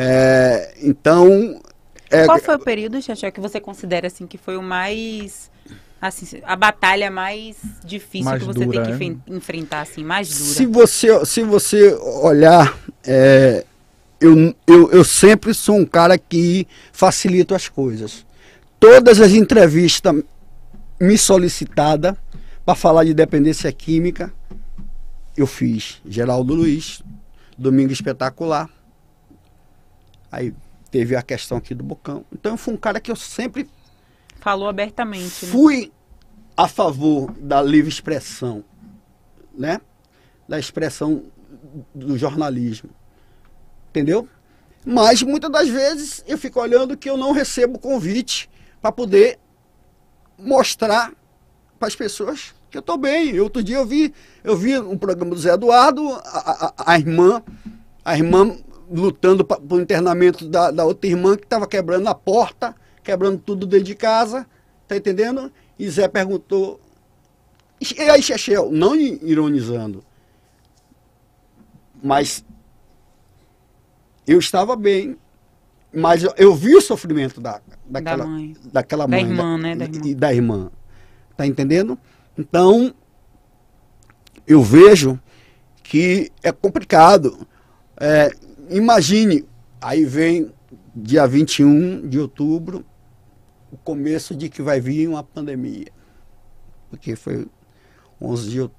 É, então. É, Qual foi o período, Xaxé, que você considera assim que foi o mais. Assim, a batalha mais difícil mais que você dura, tem que é? enfrentar, assim, mais dura? Se você, se você olhar, é, eu, eu, eu sempre sou um cara que facilito as coisas. Todas as entrevistas me solicitada para falar de dependência química, eu fiz Geraldo Luiz, Domingo Espetacular, Aí teve a questão aqui do Bocão. Então eu fui um cara que eu sempre. Falou abertamente. Né? Fui né? a favor da livre expressão, né? Da expressão do jornalismo. Entendeu? Mas muitas das vezes eu fico olhando que eu não recebo convite para poder mostrar para as pessoas que eu estou bem. Outro dia eu vi, eu vi um programa do Zé Eduardo, a, a, a irmã, a irmã lutando para o internamento da, da outra irmã que estava quebrando a porta, quebrando tudo dentro de casa, tá entendendo? E Zé perguntou, e aí Chechel, não ironizando, mas eu estava bem, mas eu, eu vi o sofrimento da, daquela, da mãe. daquela mãe, da irmã, da, né? Da irmã. da irmã. Tá entendendo? Então, eu vejo que é complicado. É, Imagine, aí vem dia 21 de outubro, o começo de que vai vir uma pandemia. Porque foi 11 de,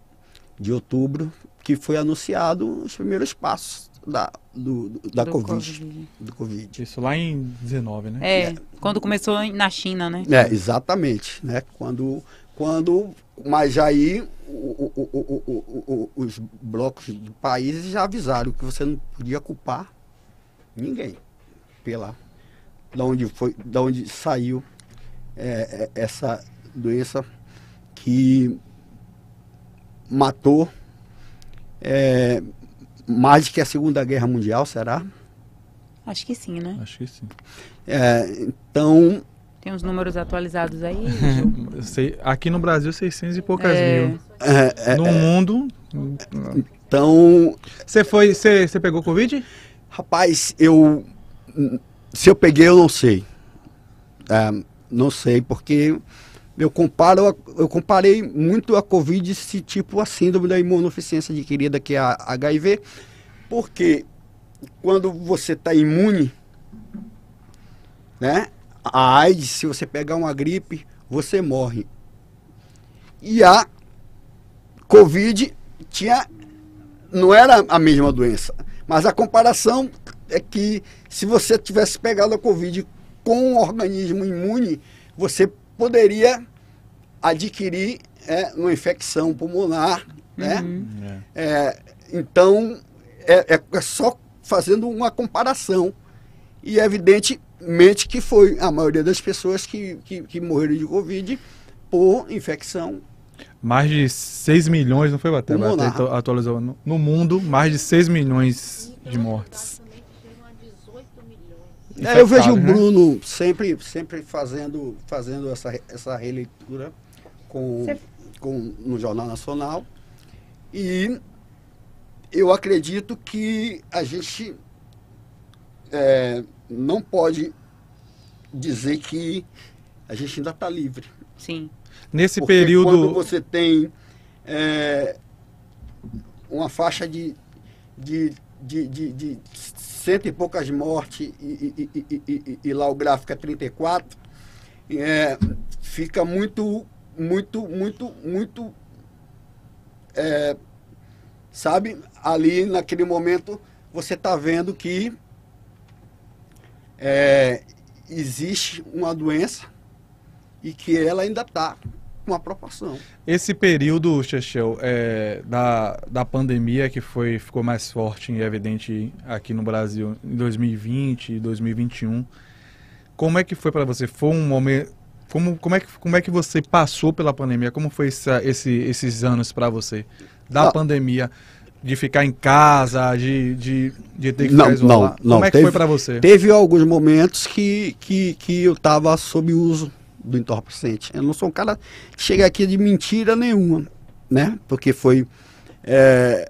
de outubro que foi anunciado os primeiros passos da, do, do- da Do COVID, Covid. do Covid. Isso lá em 19, né? É, quando começou na China, né? É, exatamente, né? Quando, quando, mas aí o- o- o- o- o- o- os blocos de países já avisaram que você não podia culpar ninguém pela da onde foi, da onde saiu é, é, essa doença que matou é, mais que a Segunda Guerra Mundial, será? Acho que sim, né? Acho que sim. É, então, Tem os números atualizados aí, <laughs> aqui no Brasil, 600 e poucas É. mil. é, é, No mundo. então Você foi. Você você pegou Covid? Rapaz, eu. Se eu peguei, eu não sei. É, não sei, porque eu comparo, a- eu comparei muito a Covid, esse tipo, a síndrome da imunodeficiência adquirida, que é a HIV, porque quando você está imune, né? A AIDS, se você pegar uma gripe, você morre. E a Covid tinha não era a mesma doença. Mas a comparação é que se você tivesse pegado a Covid com um organismo imune, você poderia adquirir é, uma infecção pulmonar, né? Uhum. É, então, é, é- é só fazendo uma comparação. E é evidentemente que foi a maioria das pessoas que, que, que morreram de Covid por infecção. Mais de 6 milhões, não foi, lá. Baté atu- atualizou. No, no mundo, mais de 6 milhões de mortes. É, eu vejo o né? Bruno sempre, sempre fazendo, fazendo essa, essa releitura com, Você- com, no Jornal Nacional. E eu acredito que a gente é, não pode dizer que a gente ainda está livre. Sim. Nesse Porque período. quando você tem é, uma faixa de, de, de, de, de cento e poucas mortes e, e, e, e- e- e lá o gráfico é 34, é, fica muito, muito, muito, muito, é, sabe, ali naquele momento você está vendo que é, existe uma doença e que ela ainda está com uma proporção. Esse período, Chechel, é, da, da pandemia que foi, ficou mais forte e evidente aqui no Brasil em 2020 e 2021, como é que foi para você? Foi um momento. Como, como, é que, como é que você passou pela pandemia? Como foi essa- esse, esses anos para você? Da Ah. pandemia, de ficar em casa, de, de, de ter que Não, ficar isolado? não, não, Como é que teve- foi para você? Teve alguns momentos que, que, que eu estava sob uso do entorpecente. Eu não sou um cara que chega aqui de mentira nenhuma, né? Porque foi é,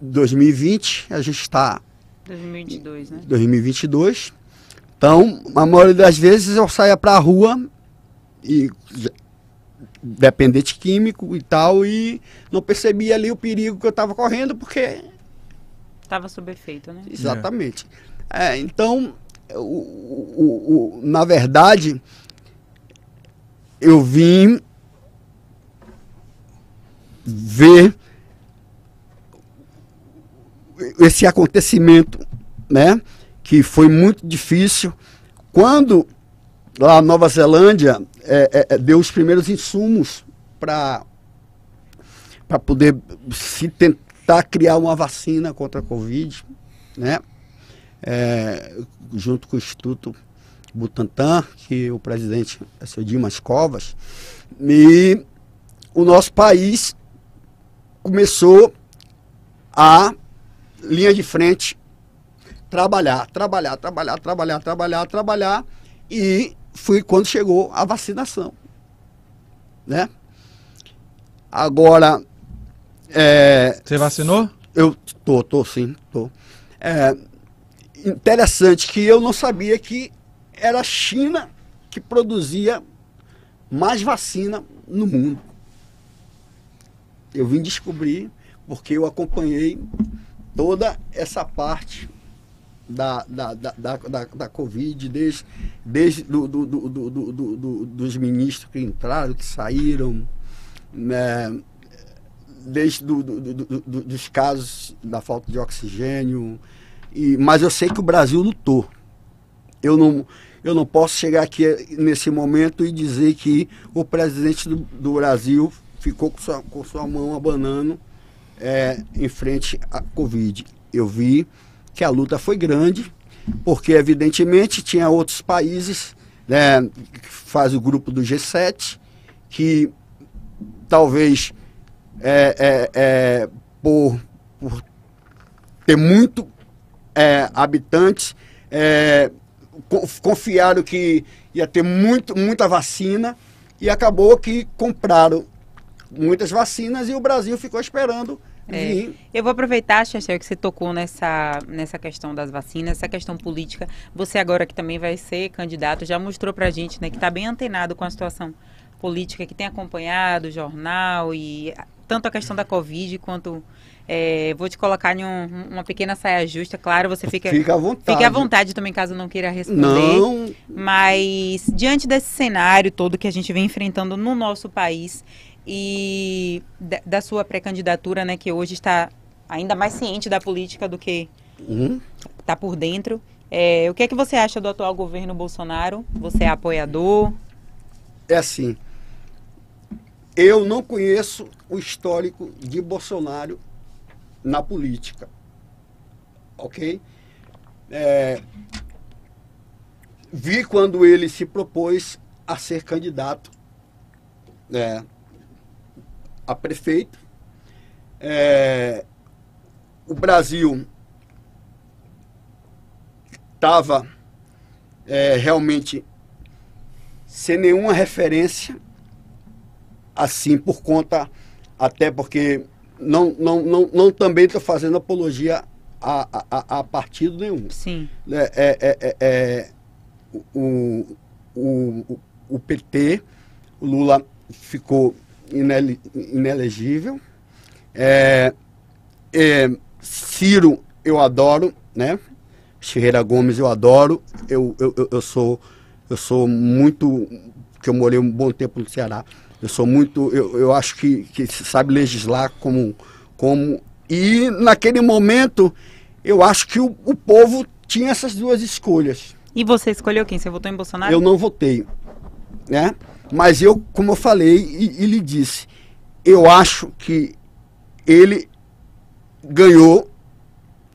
2020, a gente está 2022, né? 2022. Então, a maioria das vezes eu saía para a rua e dependente químico e tal e não percebia ali o perigo que eu estava correndo porque Tava sob efeito, né? Exatamente. É, então, o, o- o- o- na verdade, eu vim ver esse acontecimento, né? Que foi muito difícil. Quando lá na Nova Zelândia é, é, é, deu os primeiros insumos para poder se tentar criar uma vacina contra a Covid, né? É, junto com o Instituto Butantan, que o presidente é seu Dimas Covas, e o nosso país começou a linha de frente trabalhar, trabalhar, trabalhar, trabalhar, trabalhar, trabalhar, e foi quando chegou a vacinação, né? Agora, é, Você vacinou? eu tô, tô sim, tô. É interessante que eu não sabia que era a China que produzia mais vacina no mundo. Eu vim descobrir porque eu acompanhei toda essa parte da, da, da, da, da, Covid, desde, desde do, do, do, do, do, do- dos ministros que entraram, que saíram, né, desde do- do- do- dos casos da falta de oxigênio. E, mas eu sei que o Brasil lutou. Eu não, eu não posso chegar aqui nesse momento e dizer que o presidente do, do Brasil ficou com sua, com sua mão abanando é, em frente à Covid. Eu vi que a luta foi grande, porque evidentemente tinha outros países, né, faz o grupo do G7, que talvez é, é, é, por, por ter muito é, habitantes, é, co- confiaram que ia ter muito, muita vacina e acabou que compraram muitas vacinas e o Brasil ficou esperando É. Eu vou aproveitar, Chester, que você tocou nessa, nessa questão das vacinas, essa questão política. Você agora que também vai ser candidato, já mostrou pra gente, né, que está bem antenado com a situação política, que tem acompanhado o jornal e tanto a questão da Covid quanto... é, vou te colocar em um- uma pequena saia justa, claro, você fica... Fica à vontade. Fique à vontade também, caso não queira responder. Não, Mas diante desse cenário todo que a gente vem enfrentando no nosso país e da, da sua pré-candidatura, né, que hoje está ainda mais ciente da política do que está por dentro, é, o que é que você acha do atual governo Bolsonaro? Você é apoiador? é assim. Eu não conheço o histórico de Bolsonaro na política. Ok? É, vi quando ele se propôs a ser candidato é, a prefeito. É, o Brasil estava é, realmente sem nenhuma referência, assim, por conta, até porque não, não, não, não também estou fazendo apologia a, a, a- partido nenhum. Sim. É, é, é, é, é, o, o, o, o PT, o Lula ficou inele, inelegível. É, é, Ciro eu adoro, né? Ferreira Gomes eu adoro. Eu, eu, eu, sou eu sou muito porque eu morei um bom tempo no Ceará. Eu sou muito eu, eu acho que, que sabe legislar como como e naquele momento eu acho que o, o povo tinha essas duas escolhas. E você escolheu quem? Você votou em Bolsonaro? Eu não votei, né? Mas eu, como eu falei e, e lhe disse, eu acho que ele ganhou,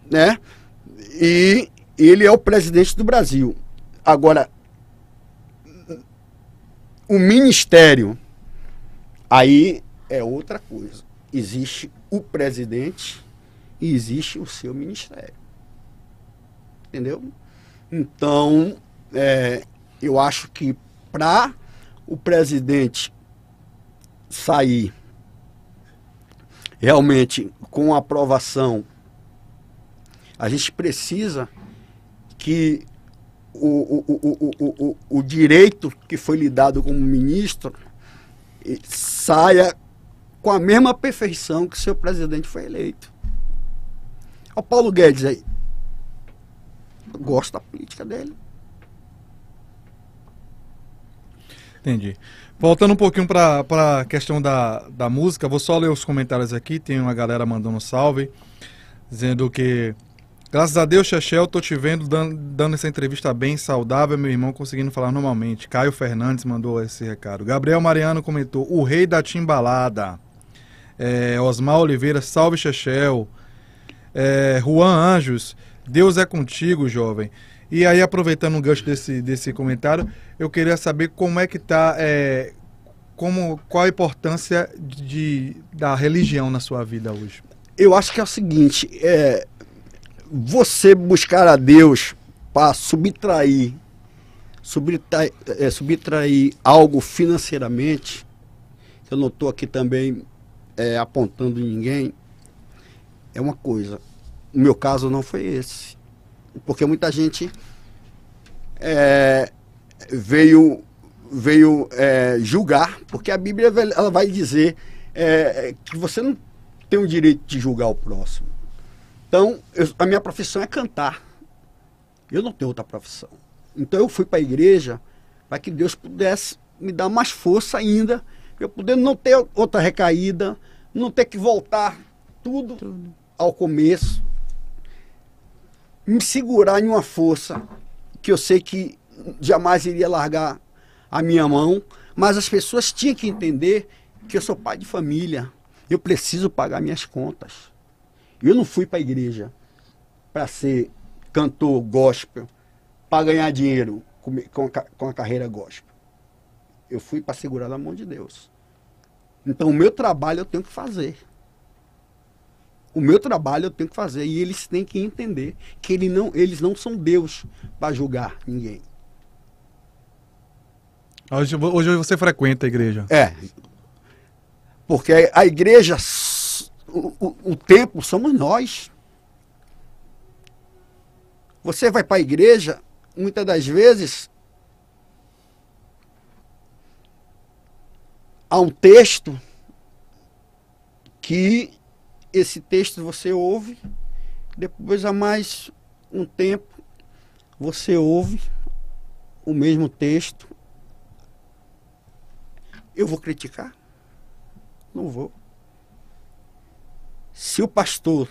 né? E ele é o presidente do Brasil. Agora, o ministério, aí é outra coisa. Existe o presidente e existe o seu ministério. Entendeu? Então, é, eu acho que para o presidente sair realmente com aprovação, a gente precisa que o, o, o, o, o, direito que foi lhe dado como ministro saia com a mesma perfeição que seu presidente foi eleito. O Paulo Guedes aí. Eu gosto da política dele. Entendi. Voltando um pouquinho para a questão da, da música, vou só ler os comentários aqui. Tem uma galera mandando um salve, dizendo que, graças a Deus, Chechel, tô te vendo dando, dando essa entrevista bem saudável, meu irmão conseguindo falar normalmente. Caio Fernandes mandou esse recado. Gabriel Mariano comentou: o rei da timbalada. É, Osmar Oliveira, salve Chechel. É, Juan Anjos, Deus é contigo, jovem. E aí, aproveitando o gancho desse, desse comentário, eu queria saber como é que tá, é, como, qual a importância de, da religião na sua vida hoje. Eu acho que é o seguinte, é, você buscar a Deus para subtrair, subtrair, é, subtrair algo financeiramente, eu não estou aqui também é, apontando ninguém, é uma coisa. O meu caso não foi esse. Porque muita gente é, veio, veio é, julgar, porque a Bíblia vai- ela vai dizer é, que você não tem o direito de julgar o próximo. Então, eu- a minha profissão é cantar. Eu não tenho outra profissão. Então eu fui para a igreja para que Deus pudesse me dar mais força ainda, eu poder não ter outra recaída, não ter que voltar tudo, tudo. ao começo, me segurar em uma força que eu sei que jamais iria largar a minha mão, mas as pessoas tinham que entender que eu sou pai de família, eu preciso pagar minhas contas. Eu não fui para a igreja para ser cantor gospel, para ganhar dinheiro com, a, com a carreira gospel. Eu fui para segurar na mão de Deus. Então, o meu trabalho eu tenho que fazer. O meu trabalho eu tenho que fazer. E eles têm que entender que ele não, eles não são Deus para julgar ninguém. Hoje, hoje você frequenta a igreja? É. Porque a igreja, o, o, o templo somos nós. Você vai para a igreja, muitas das vezes, há um texto que esse texto você ouve, depois há mais um tempo você ouve o mesmo texto. Eu vou criticar? Não vou. Se o pastor,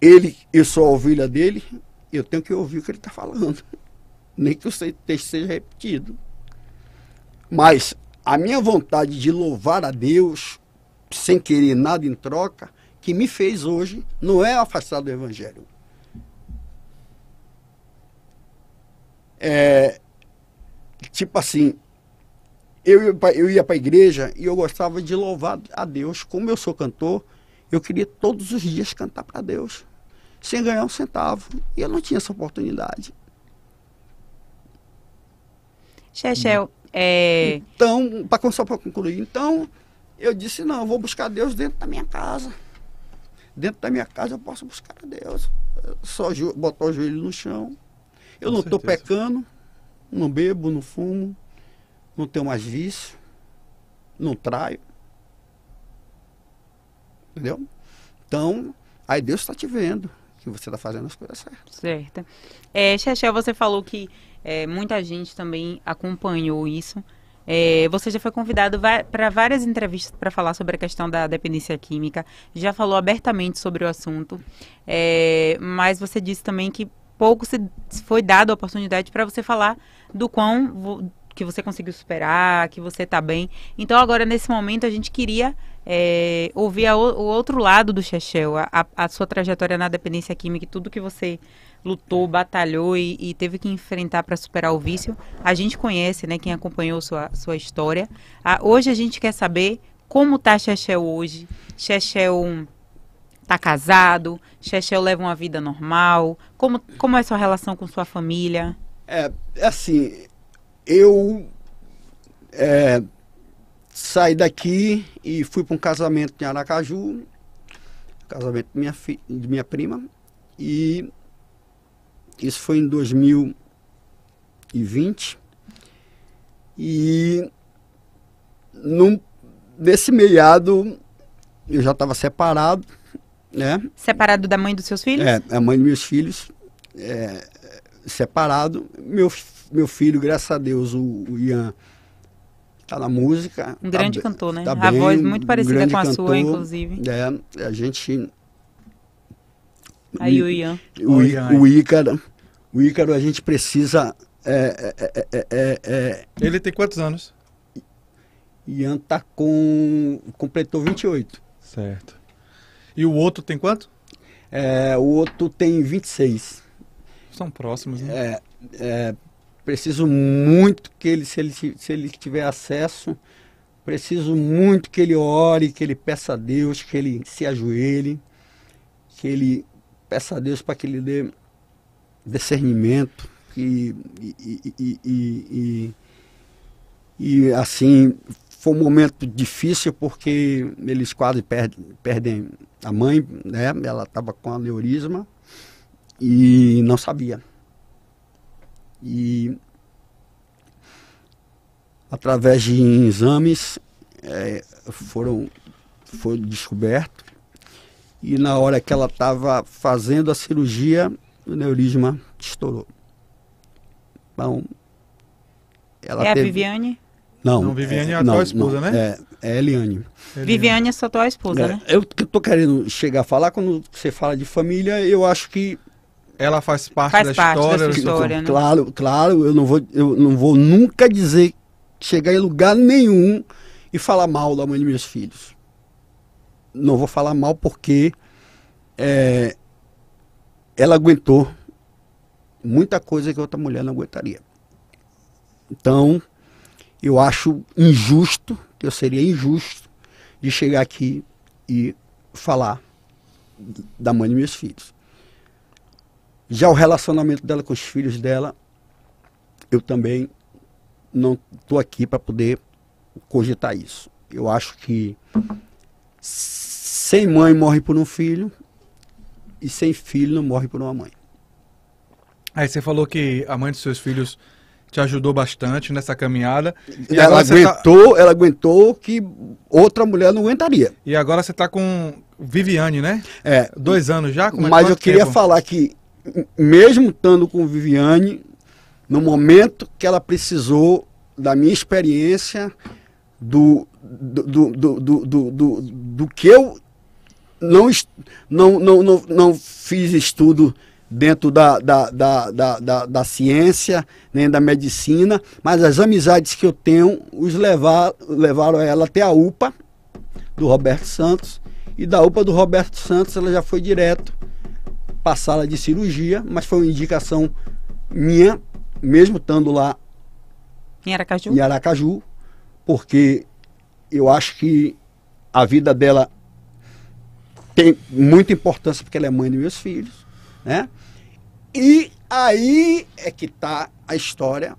ele, eu sou a ovelha dele, eu tenho que ouvir o que ele está falando. <laughs> Nem que o texto seja repetido. Mas a minha vontade de louvar a Deus, sem querer nada em troca, que me fez hoje, não é afastar do Evangelho. É, tipo assim, eu, eu ia para a igreja e eu gostava de louvar a Deus. Como eu sou cantor, eu queria todos os dias cantar para Deus, sem ganhar um centavo. E eu não tinha essa oportunidade. Chechel, é... Então, para só para concluir, então eu disse, não, eu vou buscar Deus dentro da minha casa. Dentro da minha casa eu posso buscar a Deus. Só botar o joelho no chão. Eu Com não estou pecando, não bebo, não fumo, não tenho mais vício, não traio. Entendeu? Então, aí Deus está te vendo que você está fazendo as coisas certas. Certo. É, Xexé, você falou que é, muita gente também acompanhou isso. É, você já foi convidado para várias entrevistas para falar sobre a questão da dependência química, já falou abertamente sobre o assunto, é, mas você disse também que pouco se foi dado a oportunidade para você falar do quão que você conseguiu superar, que você está bem. Então agora nesse momento a gente queria é, ouvir a, o outro lado do Chechel, a, a, sua trajetória na dependência química, tudo que você lutou, batalhou e, e teve que enfrentar para superar o vício. A gente conhece, né, quem acompanhou sua, sua história. Ah, hoje a gente quer saber como tá Chechel hoje. Chechel tá casado? Chechel leva uma vida normal? Como, como é sua relação com sua família? É, assim, eu é, saí daqui e fui para um casamento em Aracaju, casamento de minha, fi, de minha prima, e isso foi em 2020. E num, nesse meado eu já estava separado, né? Separado da mãe dos seus filhos? É, a mãe dos meus filhos, é, separado. Meu, meu filho, graças a Deus, o, o Ian tá na música. Um tá, grande cantor, né? Tá a bem, voz muito parecida com a cantor, sua, inclusive. É, a gente Aí o Ian. O, o, Ícaro, o Ícaro, a gente precisa. É é, é, é, é, Ele tem quantos anos? Ian tá com. completou 28. Certo. E o outro tem quanto? É, o outro tem 26. São próximos, né? É, é, preciso muito que ele, se ele, se ele tiver acesso, preciso muito que ele ore, que ele peça a Deus, que ele se ajoelhe, que ele peça a Deus para que ele dê discernimento e, e, e, e, e assim foi um momento difícil porque eles quase perdem, perdem a mãe, né? Ela estava com aneurisma e não sabia. E através de exames é, foram foi descoberto e na hora que ela estava fazendo a cirurgia, o neurisma estourou. Então, ela é a teve- Viviane? Não, Não, Viviane é a tua esposa, né? É, é Eliane. Viviane é sua tua esposa, É, né? Eu que tô querendo chegar a falar, quando você fala de família, eu acho que Ela faz parte Faz da parte da história. sua história. né? Claro, claro, eu não vou, eu não vou nunca dizer, chegar em lugar nenhum e falar mal da mãe de meus filhos. Não vou falar mal porque é, ela aguentou muita coisa que outra mulher não aguentaria. Então, eu acho injusto, eu seria injusto de chegar aqui e falar da mãe de meus filhos. Já o relacionamento dela com os filhos dela, eu também não estou aqui para poder cogitar isso. Eu acho que sem mãe morre por um filho e sem filho não morre por uma mãe. Aí você falou que a mãe dos seus filhos te ajudou bastante nessa caminhada. E ela tá- aguentou, ela aguentou que outra mulher não aguentaria. E agora você tá com Viviane, né? É, Dois anos já? Como é- mas eu queria tempo? falar que, mesmo estando com Viviane, no momento que ela precisou da minha experiência, do, do, do, do, do, do, do- do que eu não, não, não, não fiz estudo dentro da, da, da, da, da, da ciência, nem da medicina, mas as amizades que eu tenho os levar, levaram ela até a UPA do Roberto Santos, e da UPA do Roberto Santos ela já foi direto para a sala de cirurgia, mas foi uma indicação minha, mesmo estando lá Em Aracaju? em Aracaju, porque eu acho que a vida dela tem muita importância porque ela é mãe dos meus filhos, né? E aí é que está a história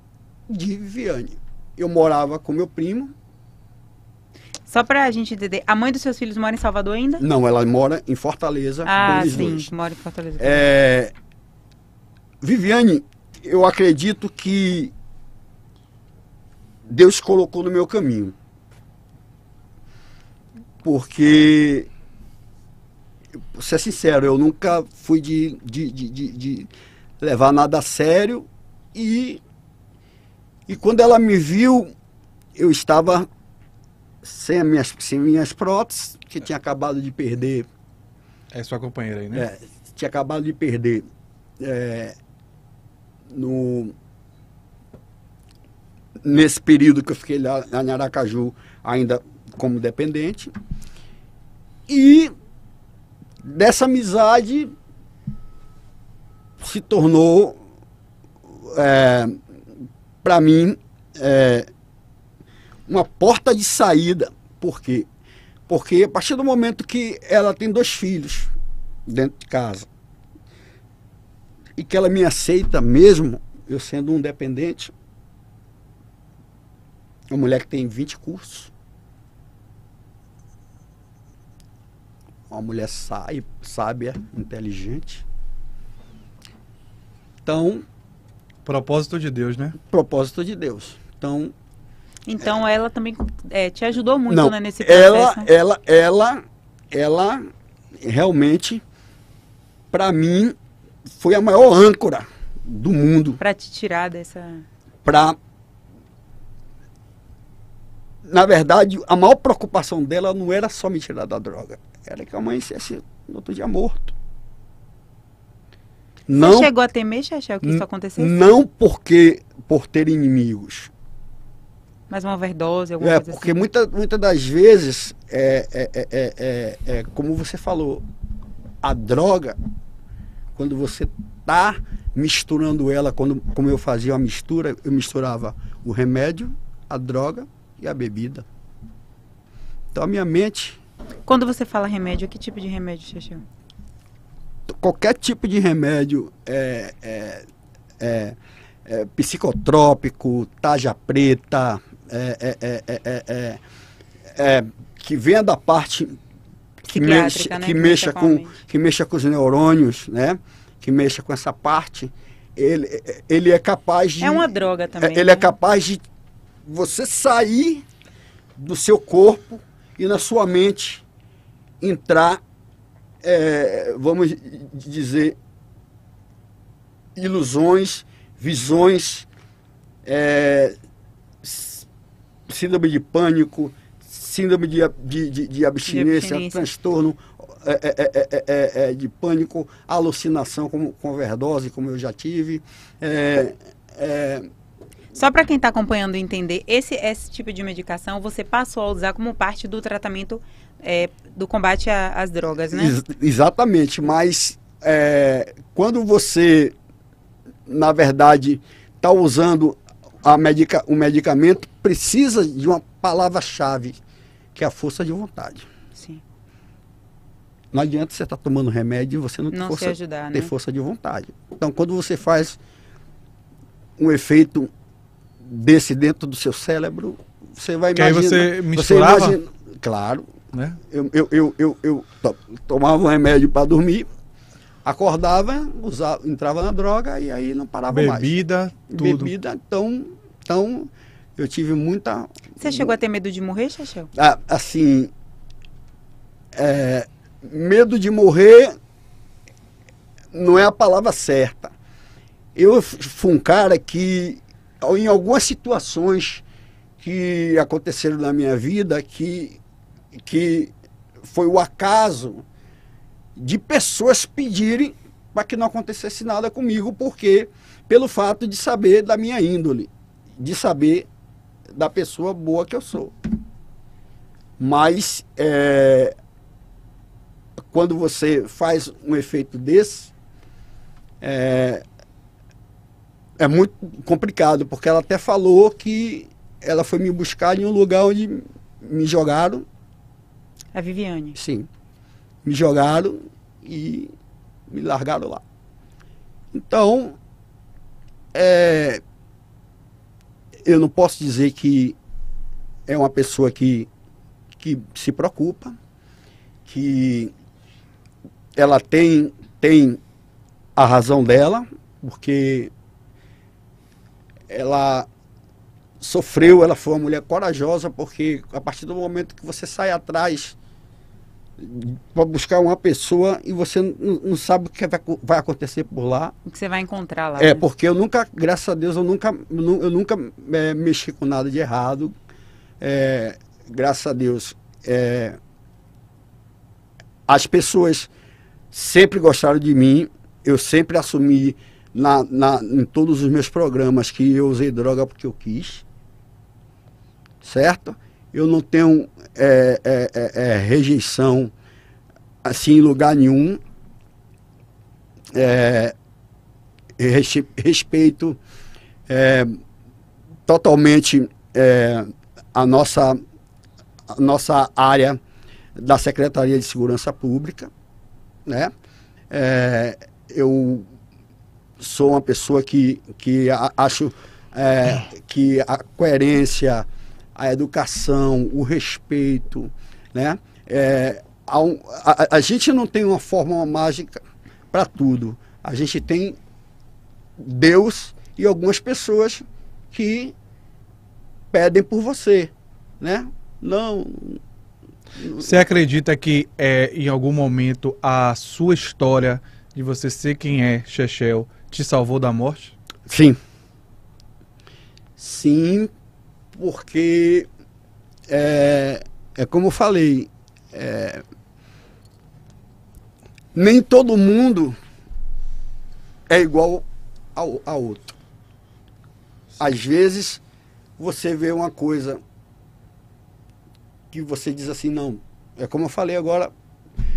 de Viviane. Eu morava com meu primo, Só pra gente entender, a mãe dos seus filhos mora em Salvador ainda? não, ela mora em Fortaleza Ah, sim, dois. mora em Fortaleza. É, Viviane, eu acredito que Deus colocou no meu caminho. Porque, pra ser sincero, eu nunca fui de, de, de, de- de levar nada a sério e, e quando ela me viu, eu estava sem, as minhas, sem minhas próteses, que tinha acabado de perder É sua companheira aí, né? é, tinha acabado de perder é, no nesse período que eu fiquei lá em Aracaju ainda como dependente e dessa amizade se tornou para mim é, uma porta de saída por quê? porque a partir do momento que ela tem dois filhos dentro de casa e que ela me aceita mesmo eu sendo um dependente uma mulher que tem 20 cursos uma mulher sá- sábia, inteligente então Propósito de Deus, né? propósito de Deus então Então ela também é, te ajudou muito não né, nesse processo. ela ela ela ela realmente para mim foi a maior âncora do mundo Pra te tirar dessa. para na verdade a maior preocupação dela não era só me tirar da droga era que eu amanhecesse no outro dia morto não Você chegou a temer, Chechel, que isso acontecesse? não porque por ter inimigos Mais uma overdose, alguma É, coisa porque assim? muitas muita das vezes, é, é, é, é, é, é, como você falou, a droga, quando você tá misturando ela, quando, como eu fazia uma mistura, eu misturava o remédio, a droga e a bebida. Então a minha mente, Quando você fala remédio, que tipo de remédio, Chechel? qualquer tipo de remédio é, é, é, é psicotrópico, taja preta, é, é, é, que venha da parte que mexe, né? que mexa com que mexa com os neurônios, né? Que mexa com essa parte, ele, ele é capaz de É uma droga também. ele né? é capaz de você sair do seu corpo e na sua mente entrar, é, vamos dizer, ilusões, visões, é, síndrome de pânico, síndrome de, de, de, de abstinência, abstinência. transtorno é, é, é, é, é, de pânico, alucinação como, com overdose, como eu já tive. Só para quem está acompanhando entender, esse, esse tipo de medicação você passou a usar como parte do tratamento é, do combate às drogas, né? Ex- exatamente, mas é, quando você, na verdade, está usando a medica, o medicamento, precisa de uma palavra-chave, que é a força de vontade. Sim. Não adianta você estar tomando remédio e você não, ter, Não força, ajudar, ter né? força de vontade. Então, quando você faz um efeito desse dentro do seu cérebro, você vai Que aí imaginar. você misturava? imagina- claro, Né? eu, eu, eu, eu, eu to- tomava um remédio para dormir, acordava, usava, entrava na droga e aí não parava mais. Bebida, tudo. Bebida, então, então eu tive muita. Você chegou a ter medo de morrer, Chachel? Ah, assim, é, medo de morrer não é a palavra certa. Eu fui um cara que, em algumas situações que aconteceram na minha vida, que, que foi o acaso de pessoas pedirem para que não acontecesse nada comigo, porque pelo fato de saber da minha índole, de saber da pessoa boa que eu sou. Mas é, quando você faz um efeito desse, é, é muito complicado, porque ela até falou que ela foi me buscar em um lugar onde me jogaram, A Viviane. sim, me jogaram e me largaram lá. Então, é, eu não posso dizer que é uma pessoa que, que se preocupa, que ela tem, tem a razão dela, porque ela sofreu, ela foi uma mulher corajosa, porque a partir do momento que você sai atrás para buscar uma pessoa e você não, não sabe o que vai, vai acontecer por lá, O que você vai encontrar lá. é, né? porque eu nunca, graças a Deus, eu nunca, eu nu- eu nunca é, mexi com nada de errado. É, graças a Deus. é, as pessoas sempre gostaram de mim. Eu sempre assumi na, na, em todos os meus programas que eu usei droga porque eu quis. Certo? Eu não tenho é, é, é, é, rejeição assim em lugar nenhum. É, respe- respeito é, totalmente a, nossa, a nossa área da Secretaria de Segurança Pública. Né? Eu sou uma pessoa que, que a- acho é, que a coerência, a educação, o respeito, né? É, a, a- a gente não tem uma fórmula mágica para tudo. A gente tem Deus e algumas pessoas que pedem por você, né? Não, Você acredita que é, em algum momento a sua história de você ser quem é, Chechel, te salvou da morte? Sim. Sim, porque é, é como eu falei, é, nem todo mundo é igual ao, a outro. Às vezes você vê uma coisa que você diz assim, não, é como eu falei agora,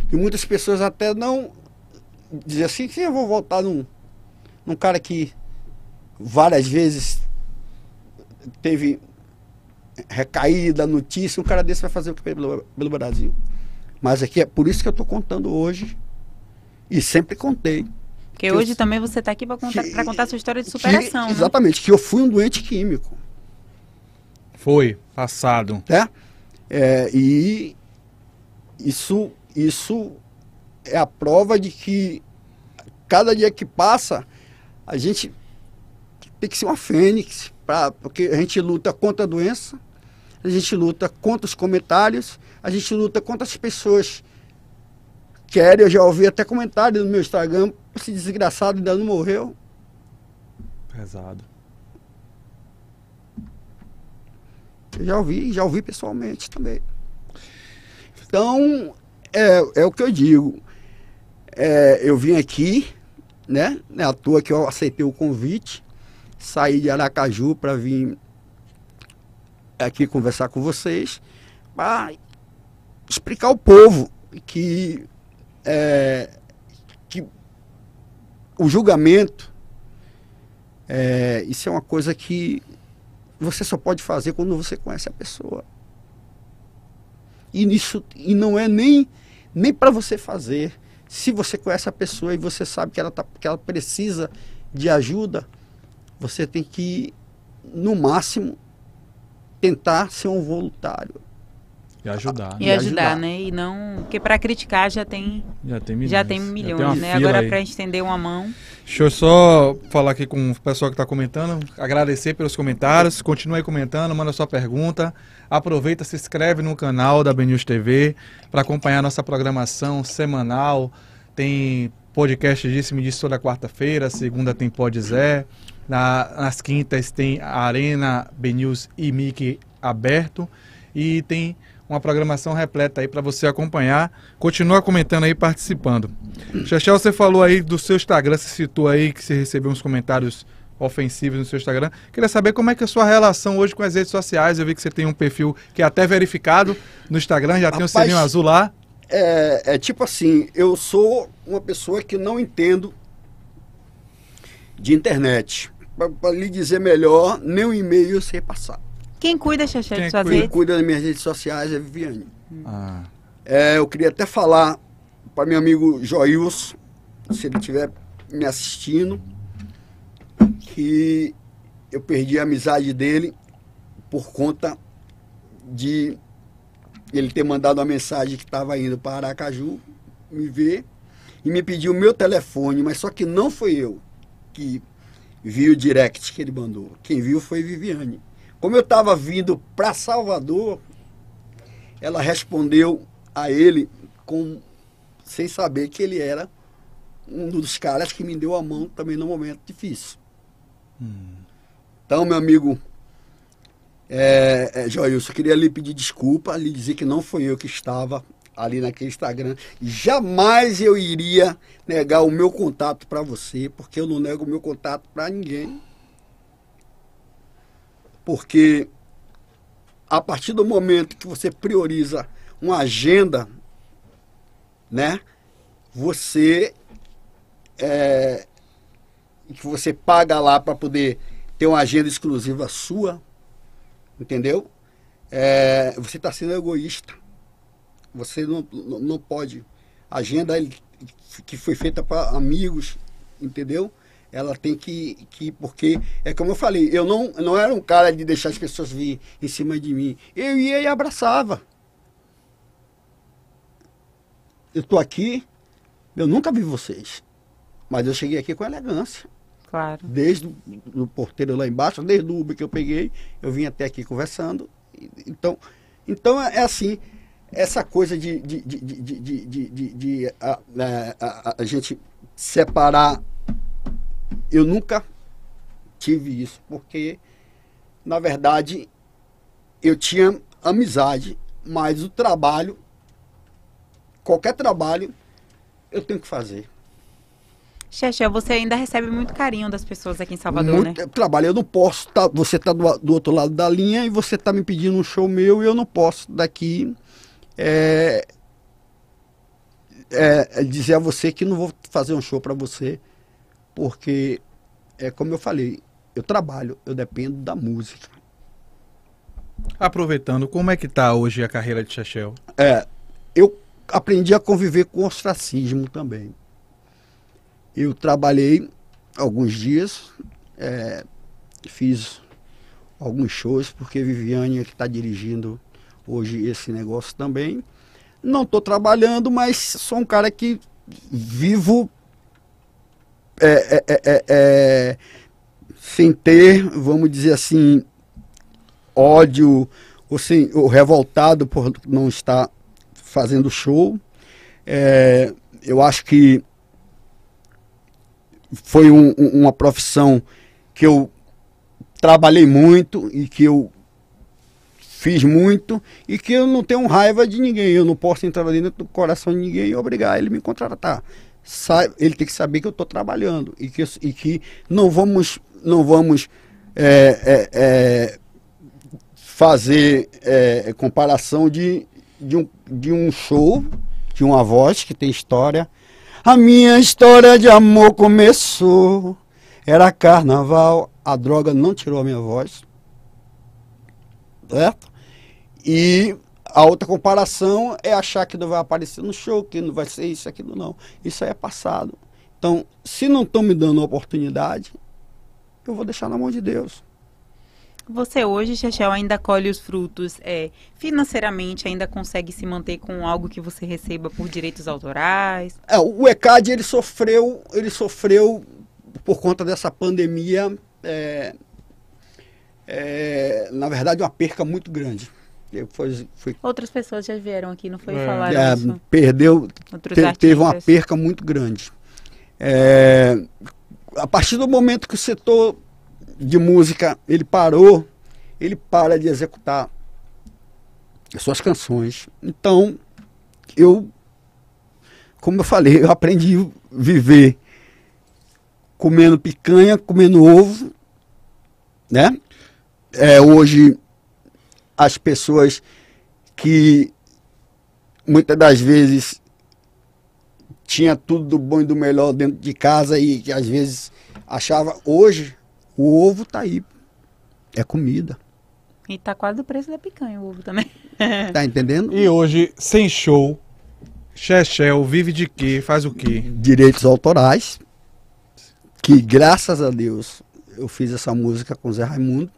que muitas pessoas até não dizem assim, sim, eu vou voltar num, num cara que várias vezes teve recaída, notícia, um cara desse vai fazer o que pelo, pelo Brasil. Mas aqui é por isso que eu estou contando hoje e sempre contei. Porque que hoje eu- também você está aqui para contar, que- contar a sua história de Que- superação, né? exatamente, que eu fui um doente químico. Foi, passado. né? É, e isso, isso é a prova de que cada dia que passa, a gente tem que ser uma fênix, pra, porque a gente luta contra a doença, a gente luta contra os comentários, a gente luta contra as pessoas que querem. Eu já ouvi até comentário no meu Instagram, esse desgraçado ainda não morreu. Pesado. Eu já ouvi, já ouvi pessoalmente também. Então, é, é o que eu digo. É, eu vim aqui, né? É à toa que eu aceitei o convite, saí de Aracaju para vir aqui conversar com vocês, para explicar ao povo que, é, que o julgamento, é, isso é uma coisa que você só pode fazer quando você conhece a pessoa. E, nisso, e não é nem, nem para você fazer. Se você conhece a pessoa e você sabe que ela, tá, que ela precisa de ajuda, você tem que, no máximo, tentar ser um voluntário. E ajudar. E, né? ajudar, ajudar. né? E não. Porque para criticar já tem, Já tem milhões. já tem Já milhões, uma né? fila Agora para estender uma mão. Deixa eu só falar aqui com o pessoal que está comentando, agradecer pelos comentários, continue aí comentando, manda sua pergunta, aproveita, se inscreve no canal da BNews TV para acompanhar nossa programação semanal, tem podcast Disse Me Disse toda quarta-feira, segunda tem Pod Zé, na- nas quintas tem a Arena BNews e Mickey aberto e tem uma programação repleta aí para você acompanhar. Continua comentando aí, participando. Xaxé, você falou aí do seu Instagram, você citou aí que você recebeu uns comentários ofensivos no seu Instagram. Queria saber como é que é a sua relação hoje com as redes sociais. Eu vi que você tem um perfil que é até verificado no Instagram, já tem o Rapaz, sininho azul lá. É, é tipo assim, eu sou uma pessoa que não entendo de internet. Para lhe dizer melhor, nem um e-mail eu sei passar. Quem cuida, Xaxé, Quem de suas cuida? Quem redes? cuida das minhas redes sociais é Viviane. Ah, É, eu queria até falar para meu amigo Joilson, se ele estiver me assistindo, que eu perdi a amizade dele por conta de ele ter mandado uma mensagem que estava indo para Aracaju me ver e me pediu o meu telefone, mas só que não foi eu que vi o direct que ele mandou. Quem viu foi Viviane. Como eu estava vindo para Salvador, ela respondeu a ele com sem saber que ele era um dos caras que me deu a mão também no momento difícil. Então, meu amigo é, é, Joilson, eu queria lhe pedir desculpa, lhe dizer que não foi eu que estava ali naquele Instagram. Jamais eu iria negar o meu contato para você, porque eu não nego o meu contato para ninguém. Porque a partir do momento que você prioriza uma agenda, né? Você é, que você paga lá para poder ter uma agenda exclusiva sua, entendeu? É, você está sendo egoísta. Você não, não, não pode. A agenda que foi feita para amigos, entendeu? Ela tem que, que. Porque, é como eu falei, eu não, não era um cara de deixar as pessoas vir em cima de mim. Eu ia e abraçava. Eu tô aqui, eu nunca vi vocês. Mas eu cheguei aqui com elegância. Claro. Desde o porteiro lá embaixo, desde o Uber que eu peguei, eu vim até aqui conversando. E- Então, então é assim, essa coisa de, de, de, de, de, de, de- de- de a, a- a- a gente separar, eu nunca tive isso, porque, na verdade, eu tinha amizade, mas o trabalho, qualquer trabalho, eu tenho que fazer. Xaxé, você ainda recebe muito carinho das pessoas aqui em Salvador, Muito né? trabalho. Eu não posso. Tá, você está do, do outro lado da linha e você está me pedindo um show meu e eu não posso daqui é, é dizer a você que não vou fazer um show para você, porque é como eu falei, eu trabalho, eu dependo da música. aproveitando, como é que tá hoje a carreira de Chachel? É, eu aprendi a conviver com ostracismo também. Eu trabalhei alguns dias, é, fiz alguns shows, porque Viviane é que está dirigindo hoje esse negócio também. Não estou trabalhando, mas sou um cara que vivo é, é, é, é, é, sem ter, vamos dizer assim, ódio ou, sem, ou revoltado por não estar fazendo show. É, eu acho que foi um- um- uma profissão que eu trabalhei muito e que eu fiz muito e que eu não tenho raiva de ninguém. Eu não posso entrar dentro do coração de ninguém e obrigar ele a me contratar. Ele tem que saber que eu estou trabalhando e que, e que não vamos, não vamos é, é, é, fazer é, comparação de, de, um, de um show, de uma voz que tem história. A minha história de amor começou. Era carnaval, a droga não tirou a minha voz. Certo? E a outra comparação é achar que não vai aparecer no show, que não vai ser isso, aquilo, não. Isso aí é passado. Então, se não estão me dando oportunidade, eu vou deixar na mão de Deus. Você hoje, Chechel, ainda colhe os frutos é, financeiramente, ainda consegue se manter com algo que você receba por direitos autorais? É, o ECAD ele sofreu, ele sofreu por conta dessa pandemia, é, é, na verdade, uma perca muito grande. Foi, foi... Outras pessoas já vieram aqui, não foi? É. Falar é, isso? Perdeu, te, teve uma perca muito grande. É, a partir do momento que o setor de música ele parou, ele para de executar as suas canções. Então, eu, como eu falei, eu aprendi a viver comendo picanha, comendo ovo, né? É, hoje, as pessoas que muitas das vezes tinha tudo do bom e do melhor dentro de casa e que às vezes achava hoje o ovo tá aí. É comida. E tá quase o preço da picanha, o ovo também. <laughs> tá entendendo? E hoje, sem show, Chechel vive de quê? Faz o quê? Direitos autorais. Que graças a Deus eu fiz essa música com Zé Raimundo.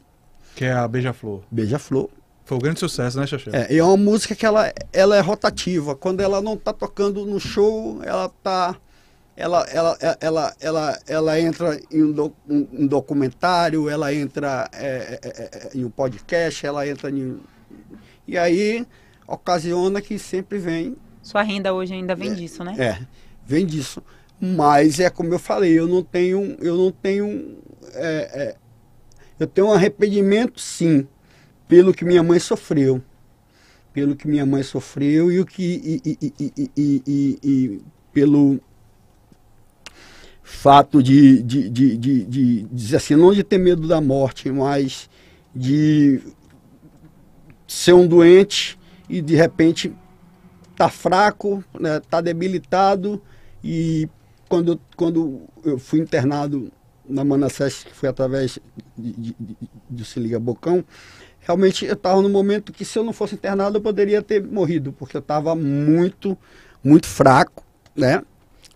Que é a Beija-Flor. Beija-Flor. Foi um grande sucesso, né, Chechel? É, e é uma música que ela, ela é rotativa. Quando ela não tá tocando no show, ela tá ela, ela, ela, ela, ela entra em um, do, um documentário, ela entra é, é, é, em um podcast, ela entra em. E aí ocasiona que sempre vem. Sua renda hoje ainda vem é, disso, né? É, vem disso. Mas é como eu falei, eu não tenho. Eu não tenho. É, é, eu tenho um arrependimento, sim, pelo que minha mãe sofreu. Pelo que minha mãe sofreu e o que. e, e, e, pelo fato de, de, de, de, de dizer assim, não de ter medo da morte, mas de ser um doente e de repente tá fraco, né, tá debilitado e quando, quando eu fui internado na Manassés, que foi através de, de, de, de Se Liga Bocão, realmente eu estava no momento que se eu não fosse internado eu poderia ter morrido, porque eu estava muito, muito fraco, né?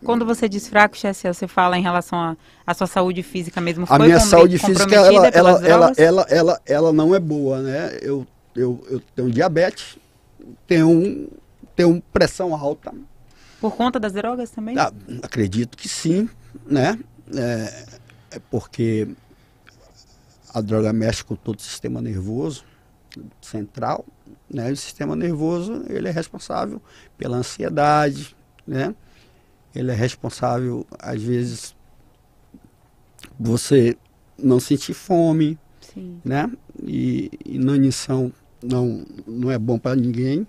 Quando você diz fraco, Chessel, você fala em relação à sua saúde física mesmo? a minha saúde física, ela, ela, ela, ela, ela, ela não é boa, né? Eu, eu, eu tenho diabetes, tenho, tenho pressão alta. Por conta das drogas também? Ah, acredito que sim, né? É, é porque a droga mexe com todo o sistema nervoso central, né? O sistema nervoso, ele é responsável pela ansiedade, né? ele é responsável, às vezes, você não sentir fome, Sim. né? E, inanição não, não é bom para ninguém.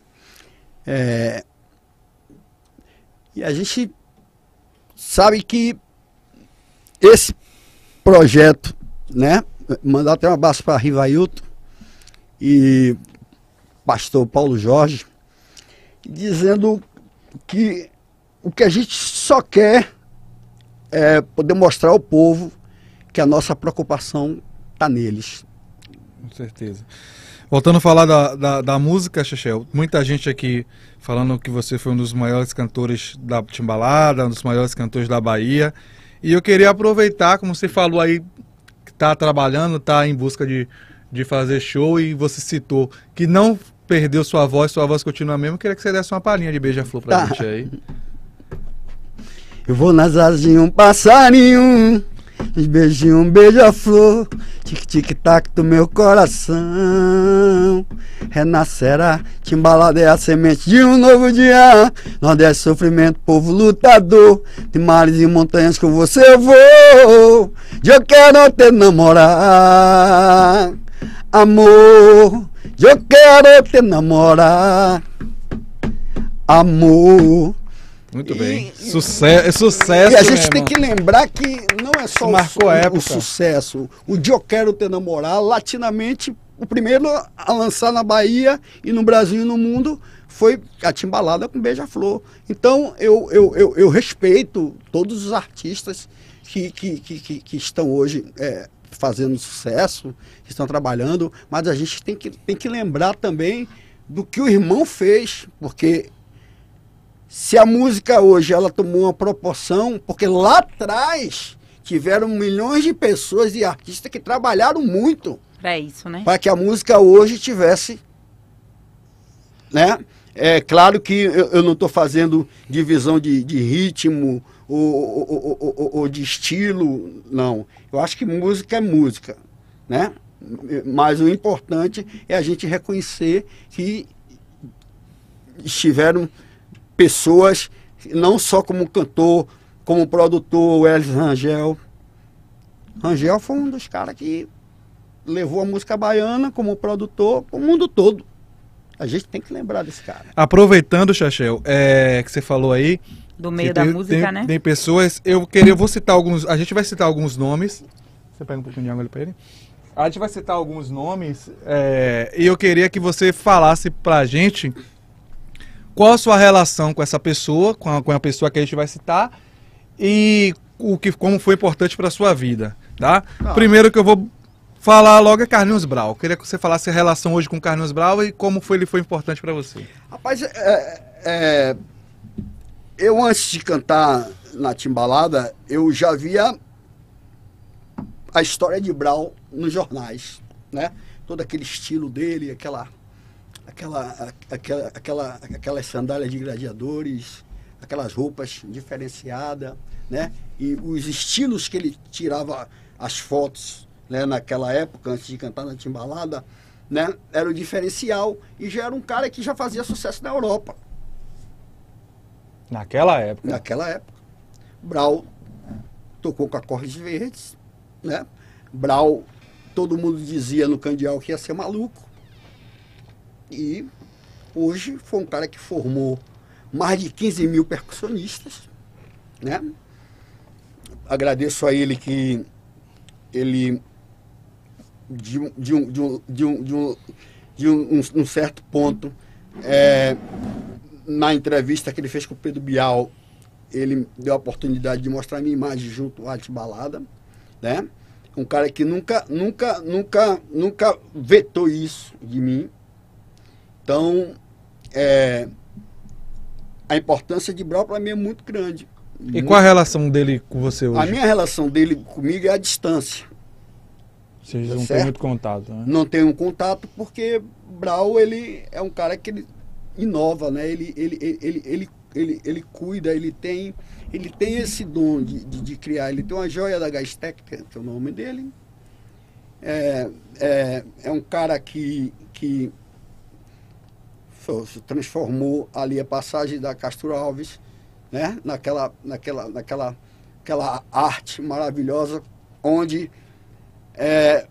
É, e a gente sabe que esse projeto, né? Mandar até um abraço para Rivailton e pastor Paulo Jorge, dizendo que o que a gente só quer é poder mostrar ao povo que a nossa preocupação está neles. Com certeza. Voltando a falar da, da, da, música, Chechel, muita gente aqui falando que você foi um dos maiores cantores da Timbalada, um dos maiores cantores da Bahia. E eu queria aproveitar, como você falou aí, está trabalhando, está em busca de, de fazer show, e você citou que não perdeu sua voz, sua voz continua mesmo. Queria que você desse uma palhinha de beija-flor para tá. gente aí. Eu vou nas asas de um passarinho uns beijinhos, um beija-flor, tic-tic-tac do meu coração. Renascerá, timbalada é a semente de um novo dia. Nordeste sofrimento, povo lutador, de mares e montanhas com você eu vou. Eu quero te namorar, amor. Eu quero te namorar, amor. Muito E- bem. Sucesso, é sucesso E a gente mesmo. tem que lembrar que não é só o, Marcou o época. sucesso. O de Eu Quero Te Namorar, latinamente, o primeiro a lançar na Bahia e no Brasil e no mundo foi a Timbalada com Beija-Flor. Então, eu, eu, eu, eu respeito todos os artistas que, que, que, que, que estão hoje é, fazendo sucesso, que estão trabalhando, mas a gente tem que, tem que lembrar também do que o irmão fez, porque se a música hoje ela tomou uma proporção, porque lá atrás tiveram milhões de pessoas e artistas que trabalharam muito Pra isso, né? para que a música hoje tivesse, né? É claro que eu, eu não estou fazendo divisão de, de ritmo ou, ou- ou- ou- ou de estilo, não. Eu acho que música é música, né? Mas o importante é a gente reconhecer que estiveram pessoas, não só como cantor, como produtor, o Elis Rangel. Rangel foi um dos caras que levou a música baiana como produtor para o mundo todo. A gente tem que lembrar desse cara. Aproveitando, Chachel, é, que você falou aí. Do meio da tem, música, tem- né? Tem pessoas. Eu queria, eu vou citar alguns. A gente vai citar alguns nomes. Você pega um pouquinho de água ali pra ele. A gente vai citar alguns nomes. é, e eu queria que você falasse pra gente qual a sua relação com essa pessoa, com a, com a pessoa que a gente vai citar, e o que, como foi importante pra sua vida, tá? Tá. Primeiro que eu vou falar logo é Carlinhos Brau. Eu queria que você falasse a relação hoje com o Carlinhos Brau e como foi, ele foi importante pra você. Rapaz, é, é, eu antes de cantar na Timbalada, eu já via a história de Brau nos jornais, né? Todo aquele estilo dele, aquela, aquela, aquela, aquela, aquelas sandálias de gladiadores, aquelas roupas diferenciadas, né? E os estilos que ele tirava as fotos, né? Naquela época, antes de cantar na Timbalada, né? Era o diferencial e já era um cara que já fazia sucesso na Europa Naquela época. naquela época. Brau tocou com acordes verdes, né? Brau, todo mundo dizia no Candial que ia ser maluco. E hoje foi um cara que formou mais de 15 mil percussionistas, né? Agradeço a ele que ele de, um- certo ponto é, na entrevista que ele fez com o Pedro Bial, ele deu a oportunidade de mostrar a minha imagem junto ao Arte Balada, né? Um cara que nunca, nunca, nunca, nunca vetou isso de mim. Então, é, a importância de Brau para mim é muito grande. E Muito- qual a relação dele com você hoje? a minha relação dele comigo é a distância. Vocês Tá não têm muito contato, né? Não tenho um contato porque Brau ele é um cara que ele inova, né? Ele ele, ele, ele, ele, ele, ele cuida, ele tem ele tem esse dom de, de, de criar. Ele tem uma joia da Gastec, que é o nome dele. É, é, é um cara que, que transformou ali a passagem da Castro Alves, né? Naquela, naquela, naquela aquela arte maravilhosa onde é,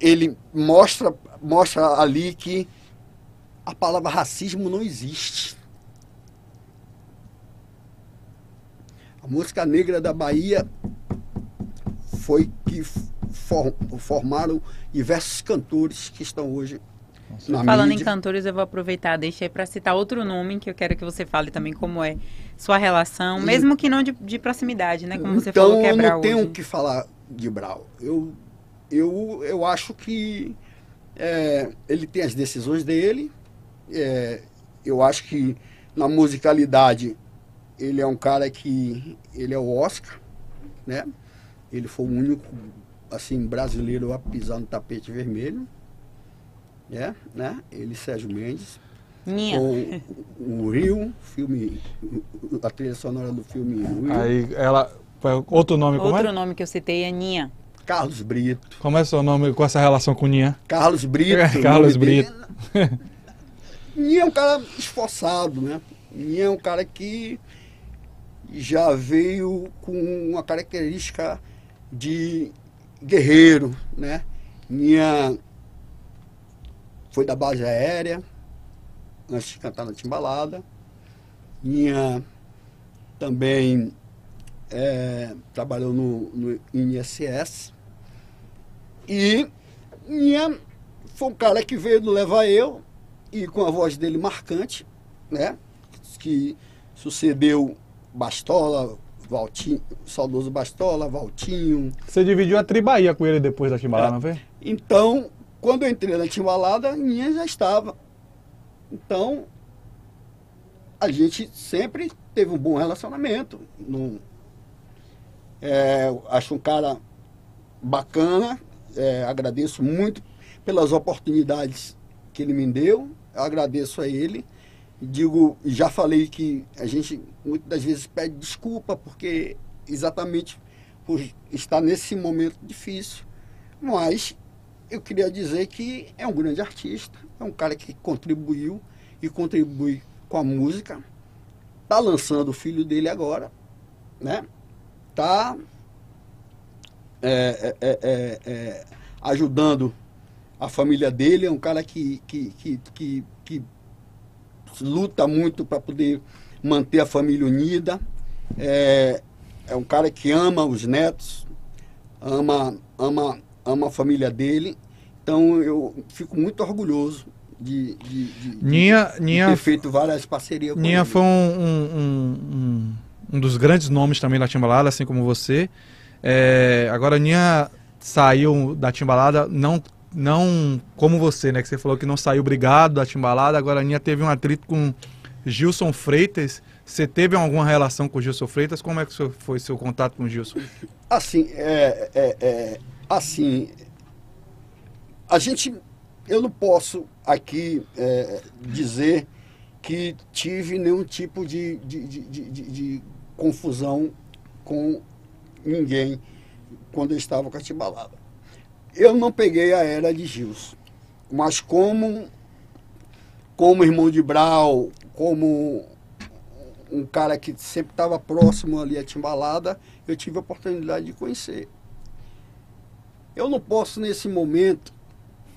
ele mostra, mostra ali que a palavra racismo não existe. A música negra da Bahia foi que for- formaram diversos cantores que estão hoje na Falando em mídia. cantores, eu vou aproveitar, deixei para citar outro nome que eu quero que você fale também como é sua relação, E- mesmo que não de, de proximidade, né? Como você então falou que é eu não Brau tenho hoje. o que falar de Brau. Eu, eu, eu acho que é, ele tem as decisões dele. É, eu acho que na musicalidade ele é um cara que ele é o Oscar, né? Ele foi o único assim brasileiro a pisar no tapete vermelho, é, né? Ele Sérgio Mendes Minha. com o Rio, filme, a trilha sonora do filme Rio. Aí ela. Outro nome, como Outro é? nome que eu citei é Ninha. Carlos Brito. Como é seu nome com essa relação com Ninha? Carlos Brito. É, Carlos nome dele. Brito. <laughs> Ninha é um cara esforçado, né? Ninha é um cara que já veio com uma característica de guerreiro, né? Ninha foi da base aérea, antes de cantar na Timbalada. Ninha também eh, trabalhou no, no INSS. E Ninha foi um cara que veio do Leva Eu, e com a voz dele marcante, né? Que sucedeu Bastola, Valtinho, saudoso Bastola, Valtinho. Você dividiu a Tribaía com ele depois da Timbalada, É. não foi? Então, quando eu entrei na Timbalada, Ninha já estava. Então, a gente sempre teve um bom relacionamento. Não, é, acho um cara bacana, é, agradeço muito pelas oportunidades que ele me deu, eu agradeço a ele. Digo, já falei que a gente muitas das vezes pede desculpa, porque exatamente por estar nesse momento difícil. Mas eu queria dizer que é um grande artista, é um cara que contribuiu e contribui com a música. Tá lançando o filho dele agora, né? Tá é, é, é, é, ajudando a família dele, é um cara que, que, que, que, que luta muito para poder manter a família unida. É, é um cara que ama os netos, ama, ama, ama a família dele. Então eu fico muito orgulhoso de, de, de, Ninha, de Ninha, ter feito várias parcerias com Ninha ele. foi um, um, um- um- dos grandes nomes também da Timbalada, assim como você. É, agora, Ninha saiu da Timbalada, não, não como você, né? Que você falou que não saiu brigado da Timbalada. Agora, a Ninha teve um atrito com Gilson Freitas. Você teve alguma relação com o Gilson Freitas? Como é que foi seu contato com o Gilson? Assim, é, é, é, assim, a gente, eu não posso aqui é, dizer que tive nenhum tipo de, de, de, de- confusão com ninguém quando eu estava com a Timbalada. Eu não peguei a era de Gilson, mas como, como irmão de Brau, como um cara que sempre estava próximo ali a Timbalada, eu tive a oportunidade de conhecer. Eu não posso, nesse momento,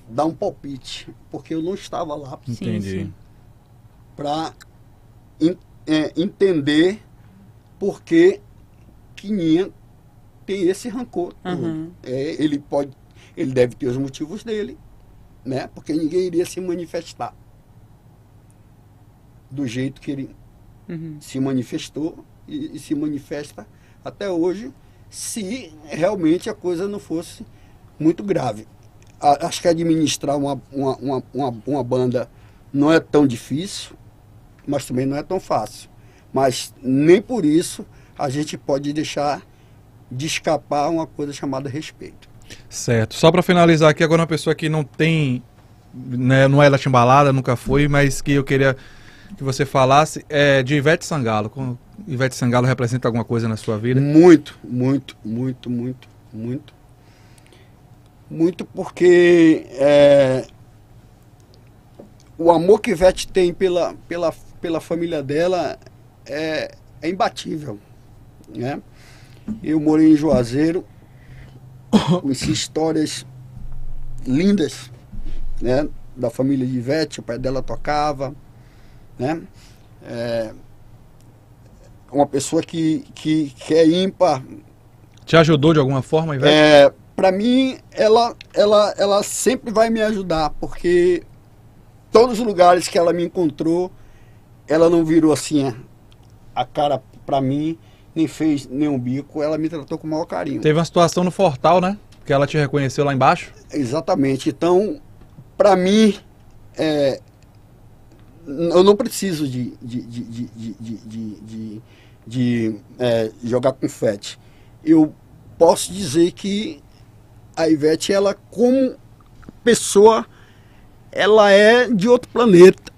dar um palpite, porque eu não estava lá Entendi. para entender por que que Ninha tem esse rancor. Uhum. É, ele pode, ele deve ter os motivos dele, né? Porque ninguém iria se manifestar do jeito que ele Uhum. se manifestou e, e se manifesta até hoje, se realmente a coisa não fosse muito grave. A- acho que administrar uma, uma, uma, uma, uma banda não é tão difícil, mas também não é tão fácil. Mas nem por isso a gente pode deixar de escapar uma coisa chamada respeito. Certo. Só para finalizar aqui, agora uma pessoa que não tem, né, não é da Timbalada, nunca foi, mas que eu queria que você falasse é de Ivete Sangalo. Ivete Sangalo representa alguma coisa na sua vida? Muito, muito, muito, muito, muito. Muito porque é, o amor que Ivete tem pela, pela, pela família dela é, é imbatível. Né? Eu morei em Juazeiro, <coughs> conheci histórias lindas né? da família de Ivete, o pai dela tocava. Né? É, uma pessoa que, que, que é ímpar. Te ajudou de alguma forma, Ivete? É, para mim, ela, ela, ela sempre vai me ajudar, porque todos os lugares que ela me encontrou, ela não virou assim a, a cara para mim, nem fez nenhum bico, ela me tratou com o maior carinho. Teve uma situação no Fortal, né? Que ela te reconheceu lá embaixo. Exatamente. Então, para mim, é, eu não preciso de, de, de, de, de, de, de- de- de, é, jogar confete. Eu posso dizer que a Ivete, ela como pessoa, ela é de outro planeta.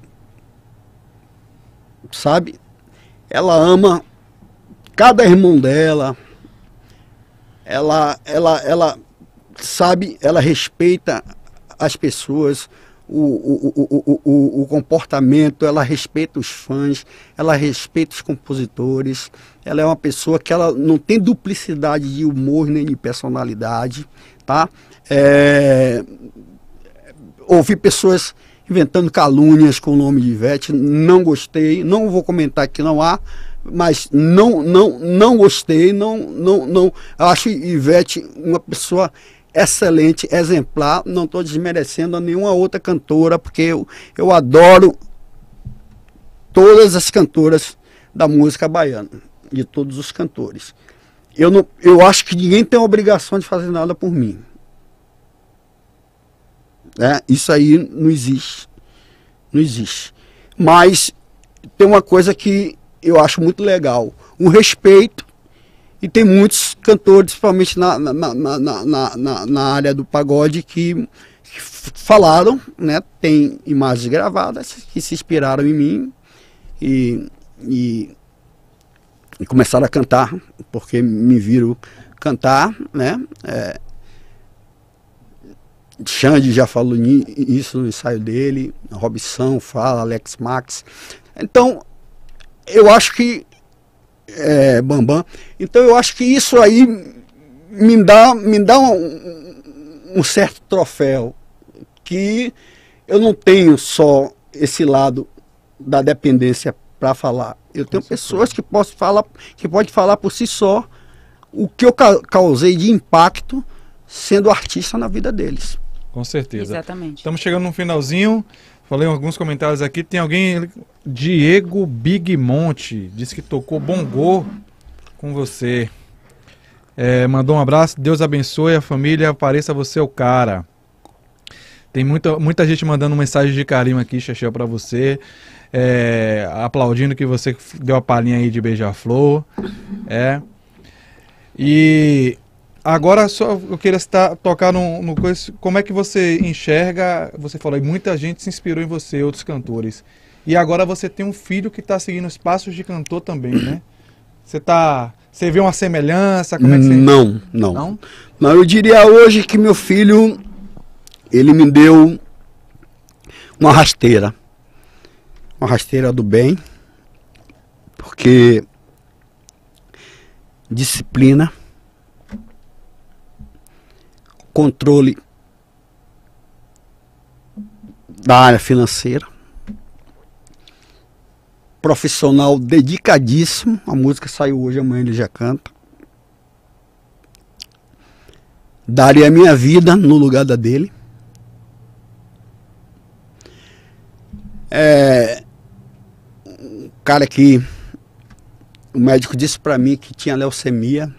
Sabe? Ela ama cada irmão dela, ela, ela, ela sabe, ela respeita as pessoas, o, o, o, o, comportamento, ela respeita os fãs, ela respeita os compositores, ela é uma pessoa que ela não tem duplicidade de humor nem de personalidade, tá? É, ouvi pessoas inventando calúnias com o nome de Ivete, não gostei, não vou comentar que não há, mas não não não gostei, não não não acho Ivete uma pessoa excelente, exemplar, não estou desmerecendo a nenhuma outra cantora, porque eu, eu adoro todas as cantoras da música baiana, de todos os cantores. Eu, não, eu acho que ninguém tem a obrigação de fazer nada por mim. É, isso aí não existe. Não existe. Mas tem uma coisa que eu acho muito legal: o respeito. E tem muitos cantores, principalmente na, na, na, na, na, na área do pagode, que, que falaram, né? Tem imagens gravadas que se inspiraram em mim e, e, e começaram a cantar, porque me viram cantar, né? É, Xande já falou isso no ensaio dele, Robson fala, Alex Max. Então, eu acho que. É, Bambam. Então, eu acho que isso aí me dá, me dá um, um certo troféu. Que eu não tenho só esse lado da dependência para falar. Eu tenho pessoas que posso falar, que pode falar por si só o que eu causei de impacto sendo artista na vida deles. Com certeza. Exatamente. Estamos chegando no finalzinho. Falei alguns comentários aqui. Tem alguém. Diego Bigmonte disse que tocou bongô com você. É, mandou um abraço. Deus abençoe a família. Pareça você o cara. Tem muita, muita gente mandando mensagem de carinho aqui, Chechel, para você. É, aplaudindo que você deu a palhinha aí de beija-flor. É. E Agora só eu queria estar, tocar no, no como é que você enxerga, você falou, muita gente se inspirou em você, outros cantores. E agora você tem um filho que está seguindo os passos de cantor também, né? Você tá, você vê uma semelhança? Como é que você... Não, não, não. Não, eu diria hoje que meu filho ele me deu uma rasteira. Uma rasteira do bem. Porque disciplina controle da área financeira, profissional dedicadíssimo. A música saiu hoje, amanhã ele já canta. Daria a minha vida no lugar da dele. É, cara que o médico disse para mim que tinha leucemia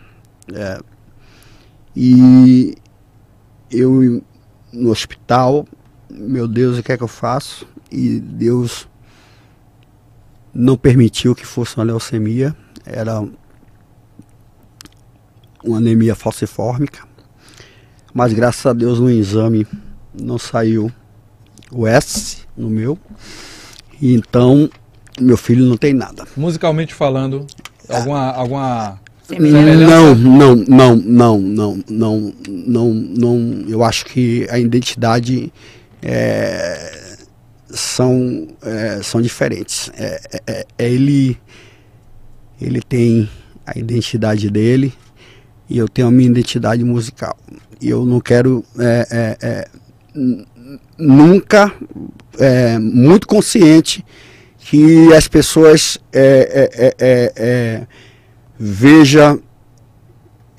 é, e eu no hospital, meu Deus, o que é que eu faço? E Deus não permitiu que fosse uma leucemia, era uma anemia falciforme, mas graças a Deus no exame não saiu o S no meu, então meu filho não tem nada. Musicalmente falando, alguma, alguma não, não, não, não, não, não, não, não. Eu acho que a identidade é, são, é, são diferentes. É, é, é, é, ele, ele tem a identidade dele e eu tenho a minha identidade musical. E eu não quero nunca, muito consciente que as pessoas é, veja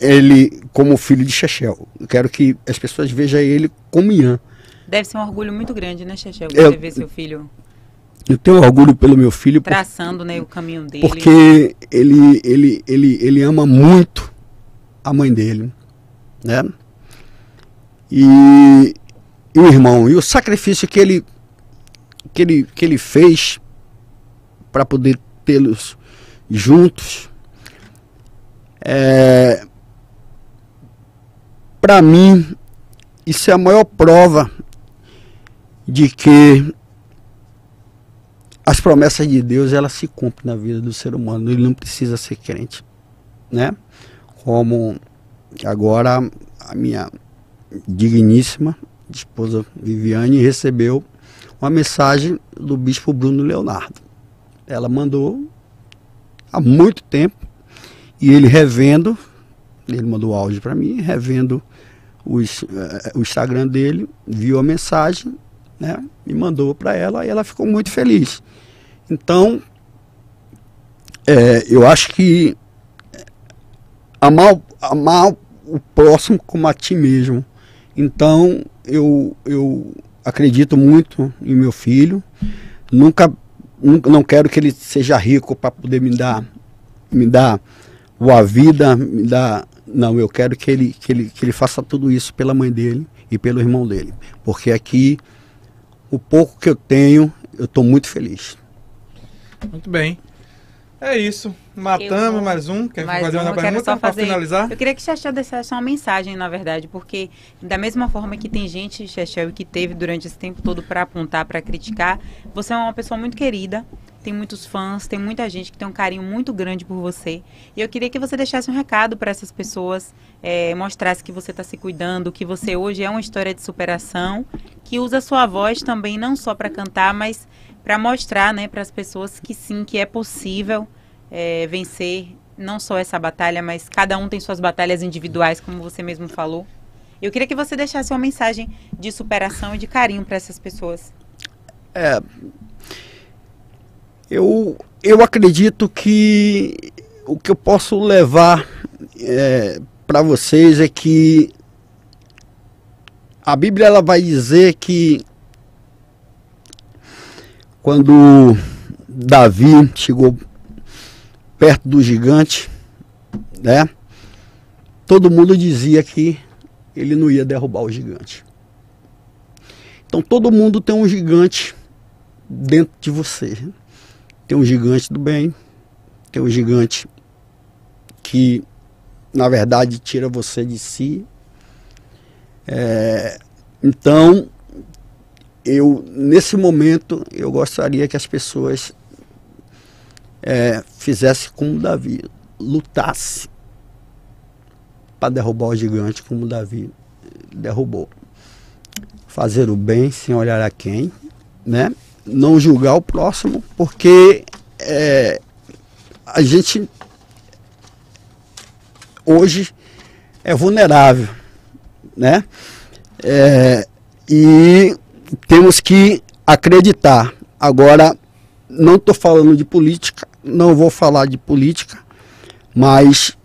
ele como filho de Chechel. Eu quero que as pessoas vejam ele como Ian. Deve ser um orgulho muito grande, né, Chechel? Você ver seu filho. Eu tenho orgulho pelo meu filho. Traçando por, né, o caminho dele. Porque ele, ele, ele, ele ama muito a mãe dele. Né? E, e o irmão. E o sacrifício que ele, que ele, que ele fez para poder tê-los juntos é, Para mim, isso é a maior prova de que as promessas de Deus elas se cumprem na vida do ser humano. Ele não precisa ser crente, né? Como agora a minha digníssima esposa Viviane recebeu uma mensagem do bispo Bruno Leonardo. Ela mandou há muito tempo e ele revendo, ele mandou áudio para mim, revendo os, uh, o Instagram dele, viu a mensagem, né, e mandou para ela e ela ficou muito feliz. Então, é, eu acho que amar, amar o próximo como a ti mesmo. Então, eu, eu acredito muito em meu filho. Nunca, nunca não quero que ele seja rico para poder me dar me dar boa vida, me dar não, eu quero que ele, que ele que ele faça tudo isso pela mãe dele e pelo irmão dele, porque aqui o pouco que eu tenho, eu estou muito feliz. Muito bem. É isso. Matamos vou, mais um. Quer mais fazer um, uma pergunta para finalizar? Eu queria que Chechel deixasse uma mensagem, na verdade, porque da mesma forma que tem gente, Chechel, que teve durante esse tempo todo para apontar, para criticar, você é uma pessoa muito querida, tem muitos fãs, tem muita gente que tem um carinho muito grande por você. E eu queria que você deixasse um recado para essas pessoas, é, mostrasse que você está se cuidando, que você hoje é uma história de superação, que usa a sua voz também não só para cantar, mas para mostrar né, para as pessoas que sim, que é possível é, vencer não só essa batalha, mas cada um tem suas batalhas individuais, como você mesmo falou. Eu queria que você deixasse uma mensagem de superação e de carinho para essas pessoas. É, eu, eu acredito que o que eu posso levar é, para vocês é que a Bíblia ela vai dizer que quando Davi chegou perto do gigante, né? Todo mundo dizia que ele não ia derrubar o gigante. Então todo mundo tem um gigante dentro de você. Tem um gigante do bem, tem um gigante que na verdade tira você de si. É, então eu nesse momento eu gostaria que as pessoas é, fizessem como Davi, lutasse para derrubar o gigante como Davi derrubou. Fazer o bem sem olhar a quem, né? Não julgar o próximo, porque é, a gente hoje é vulnerável, né? É, e temos que acreditar. Agora, não estou falando de política, não vou falar de política, mas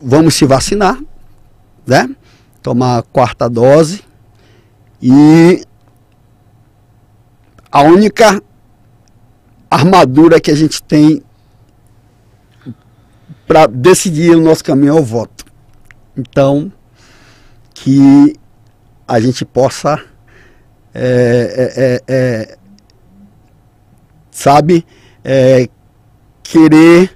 vamos se vacinar, né? Tomar a quarta dose e a única armadura que a gente tem para decidir o nosso caminho é o voto. Então, que a gente possa é, é, é, é, sabe, é, querer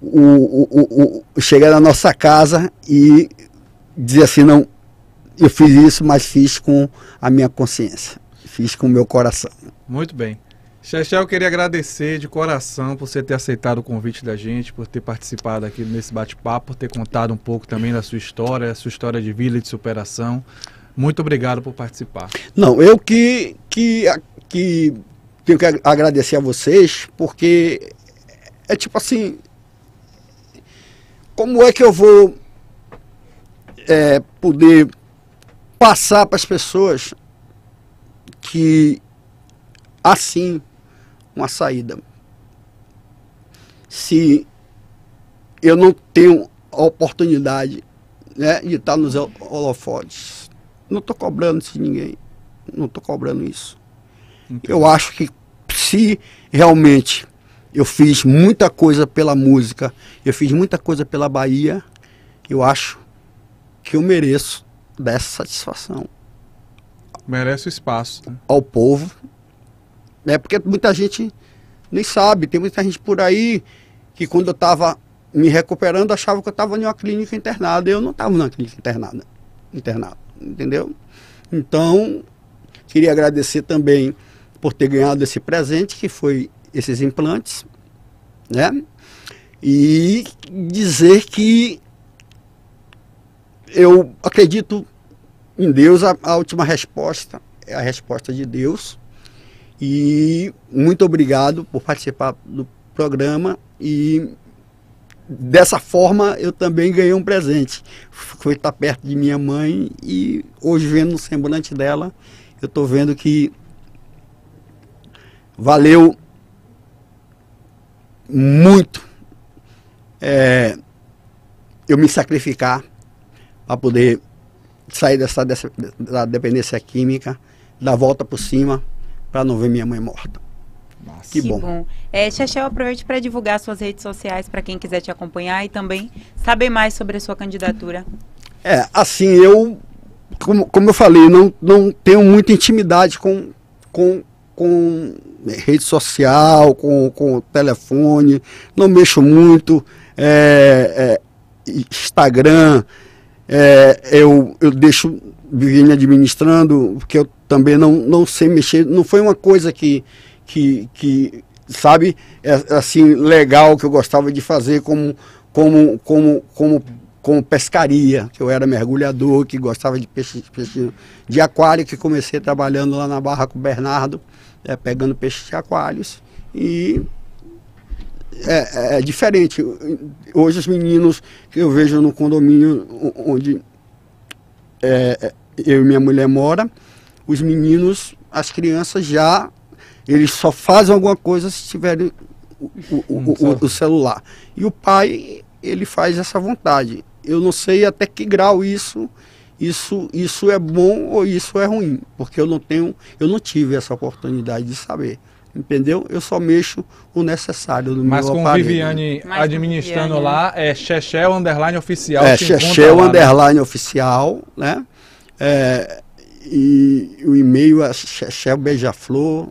o, o, o, chegar na nossa casa e dizer assim, não, eu fiz isso, mas fiz com a minha consciência, fiz com o meu coração. Muito bem. Xexé, eu queria agradecer de coração por você ter aceitado o convite da gente, por ter participado aqui nesse bate-papo, por ter contado um pouco também da sua história, sua história de vida e de superação. Muito obrigado por participar. Não, eu que, que, que tenho que agradecer a vocês, porque é tipo assim, como é que eu vou é, poder passar para as pessoas que assim uma saída se eu não tenho a oportunidade né, de estar nos holofotes não estou cobrando isso de ninguém. Não estou cobrando isso. Entendi. Eu acho que se realmente eu fiz muita coisa pela música, eu fiz muita coisa pela Bahia, eu acho que eu mereço dessa satisfação. Merece o espaço. Né? Ao povo. É porque muita gente nem sabe, tem muita gente por aí que quando eu estava me recuperando achava que eu estava em uma clínica internada. Eu não estava numa clínica internada. internada entendeu? Então, queria agradecer também por ter ganhado esse presente, que foi esses implantes, né? E dizer que eu acredito em Deus, a, a última resposta é a resposta de Deus. E muito obrigado por participar do programa e dessa forma eu também ganhei um presente. Foi estar perto de minha mãe e hoje vendo o semblante dela, eu estou vendo que valeu muito é, eu me sacrificar para poder sair dessa, dessa da dependência química, dar volta por cima para não ver minha mãe morta. Nossa. Que, que bom. bom. É, Chechel, aproveite para divulgar suas redes sociais para quem quiser te acompanhar e também saber mais sobre a sua candidatura. É, assim, eu, como, como eu falei, não, não tenho muita intimidade com, com, com rede social, com, com telefone, não mexo muito. É, é, Instagram, é, eu, eu deixo vir administrando, porque eu também não, não sei mexer. Não foi uma coisa que, que, que sabe, é, assim, legal que eu gostava de fazer como, como, como, como, como pescaria, que eu era mergulhador, que gostava de peixe, peixe de aquário, que comecei trabalhando lá na Barra com o Bernardo, é, pegando peixes de aquários. E é, é, é, diferente. Hoje os meninos que eu vejo no condomínio onde é, é, eu e minha mulher mora, os meninos, as crianças já eles só fazem alguma coisa se tiverem o, o, o, o, celular. E o pai, ele faz essa vontade. Eu não sei até que grau isso isso isso é bom ou isso é ruim, porque eu não tenho, eu não tive essa oportunidade de saber. Entendeu? Eu só mexo o necessário no Mas meu com aparelho. Viviane Mas administrando Viviane. lá, é Chechel Underline Oficial. É, Chechel né? Underline né? Oficial, né? É, e o e-mail é Chechel Beija-Flor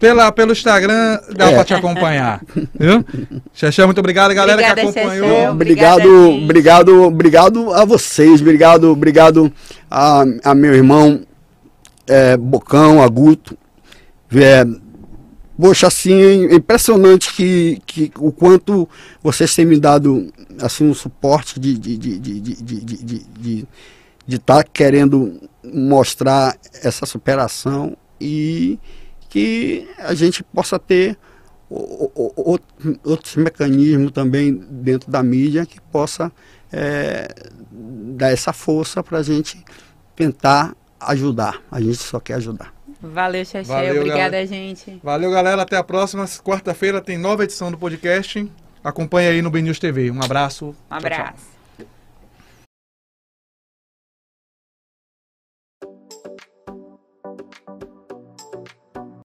pela, pelo Instagram dá é. para te acompanhar. Viu? Xexé, muito obrigado, galera Obrigada, que acompanhou. Xexé, obrigado, obrigado, obrigado a vocês, obrigado, obrigado a, a meu irmão é, Bocão, a Guto. É, poxa, assim, é impressionante que, que o quanto vocês têm me dado assim, um suporte de estar de, de, de, de, de, de, de tá querendo mostrar essa superação e que a gente possa ter outros mecanismos também dentro da mídia que possa é, dar essa força para a gente tentar ajudar. A gente só quer ajudar. Valeu, Xaxé. Obrigada, galera. gente. Valeu, galera. Até a próxima. Quarta-feira tem nova edição do podcast. Acompanhe aí no BNews TV. Um abraço. Um abraço. Tchau, tchau.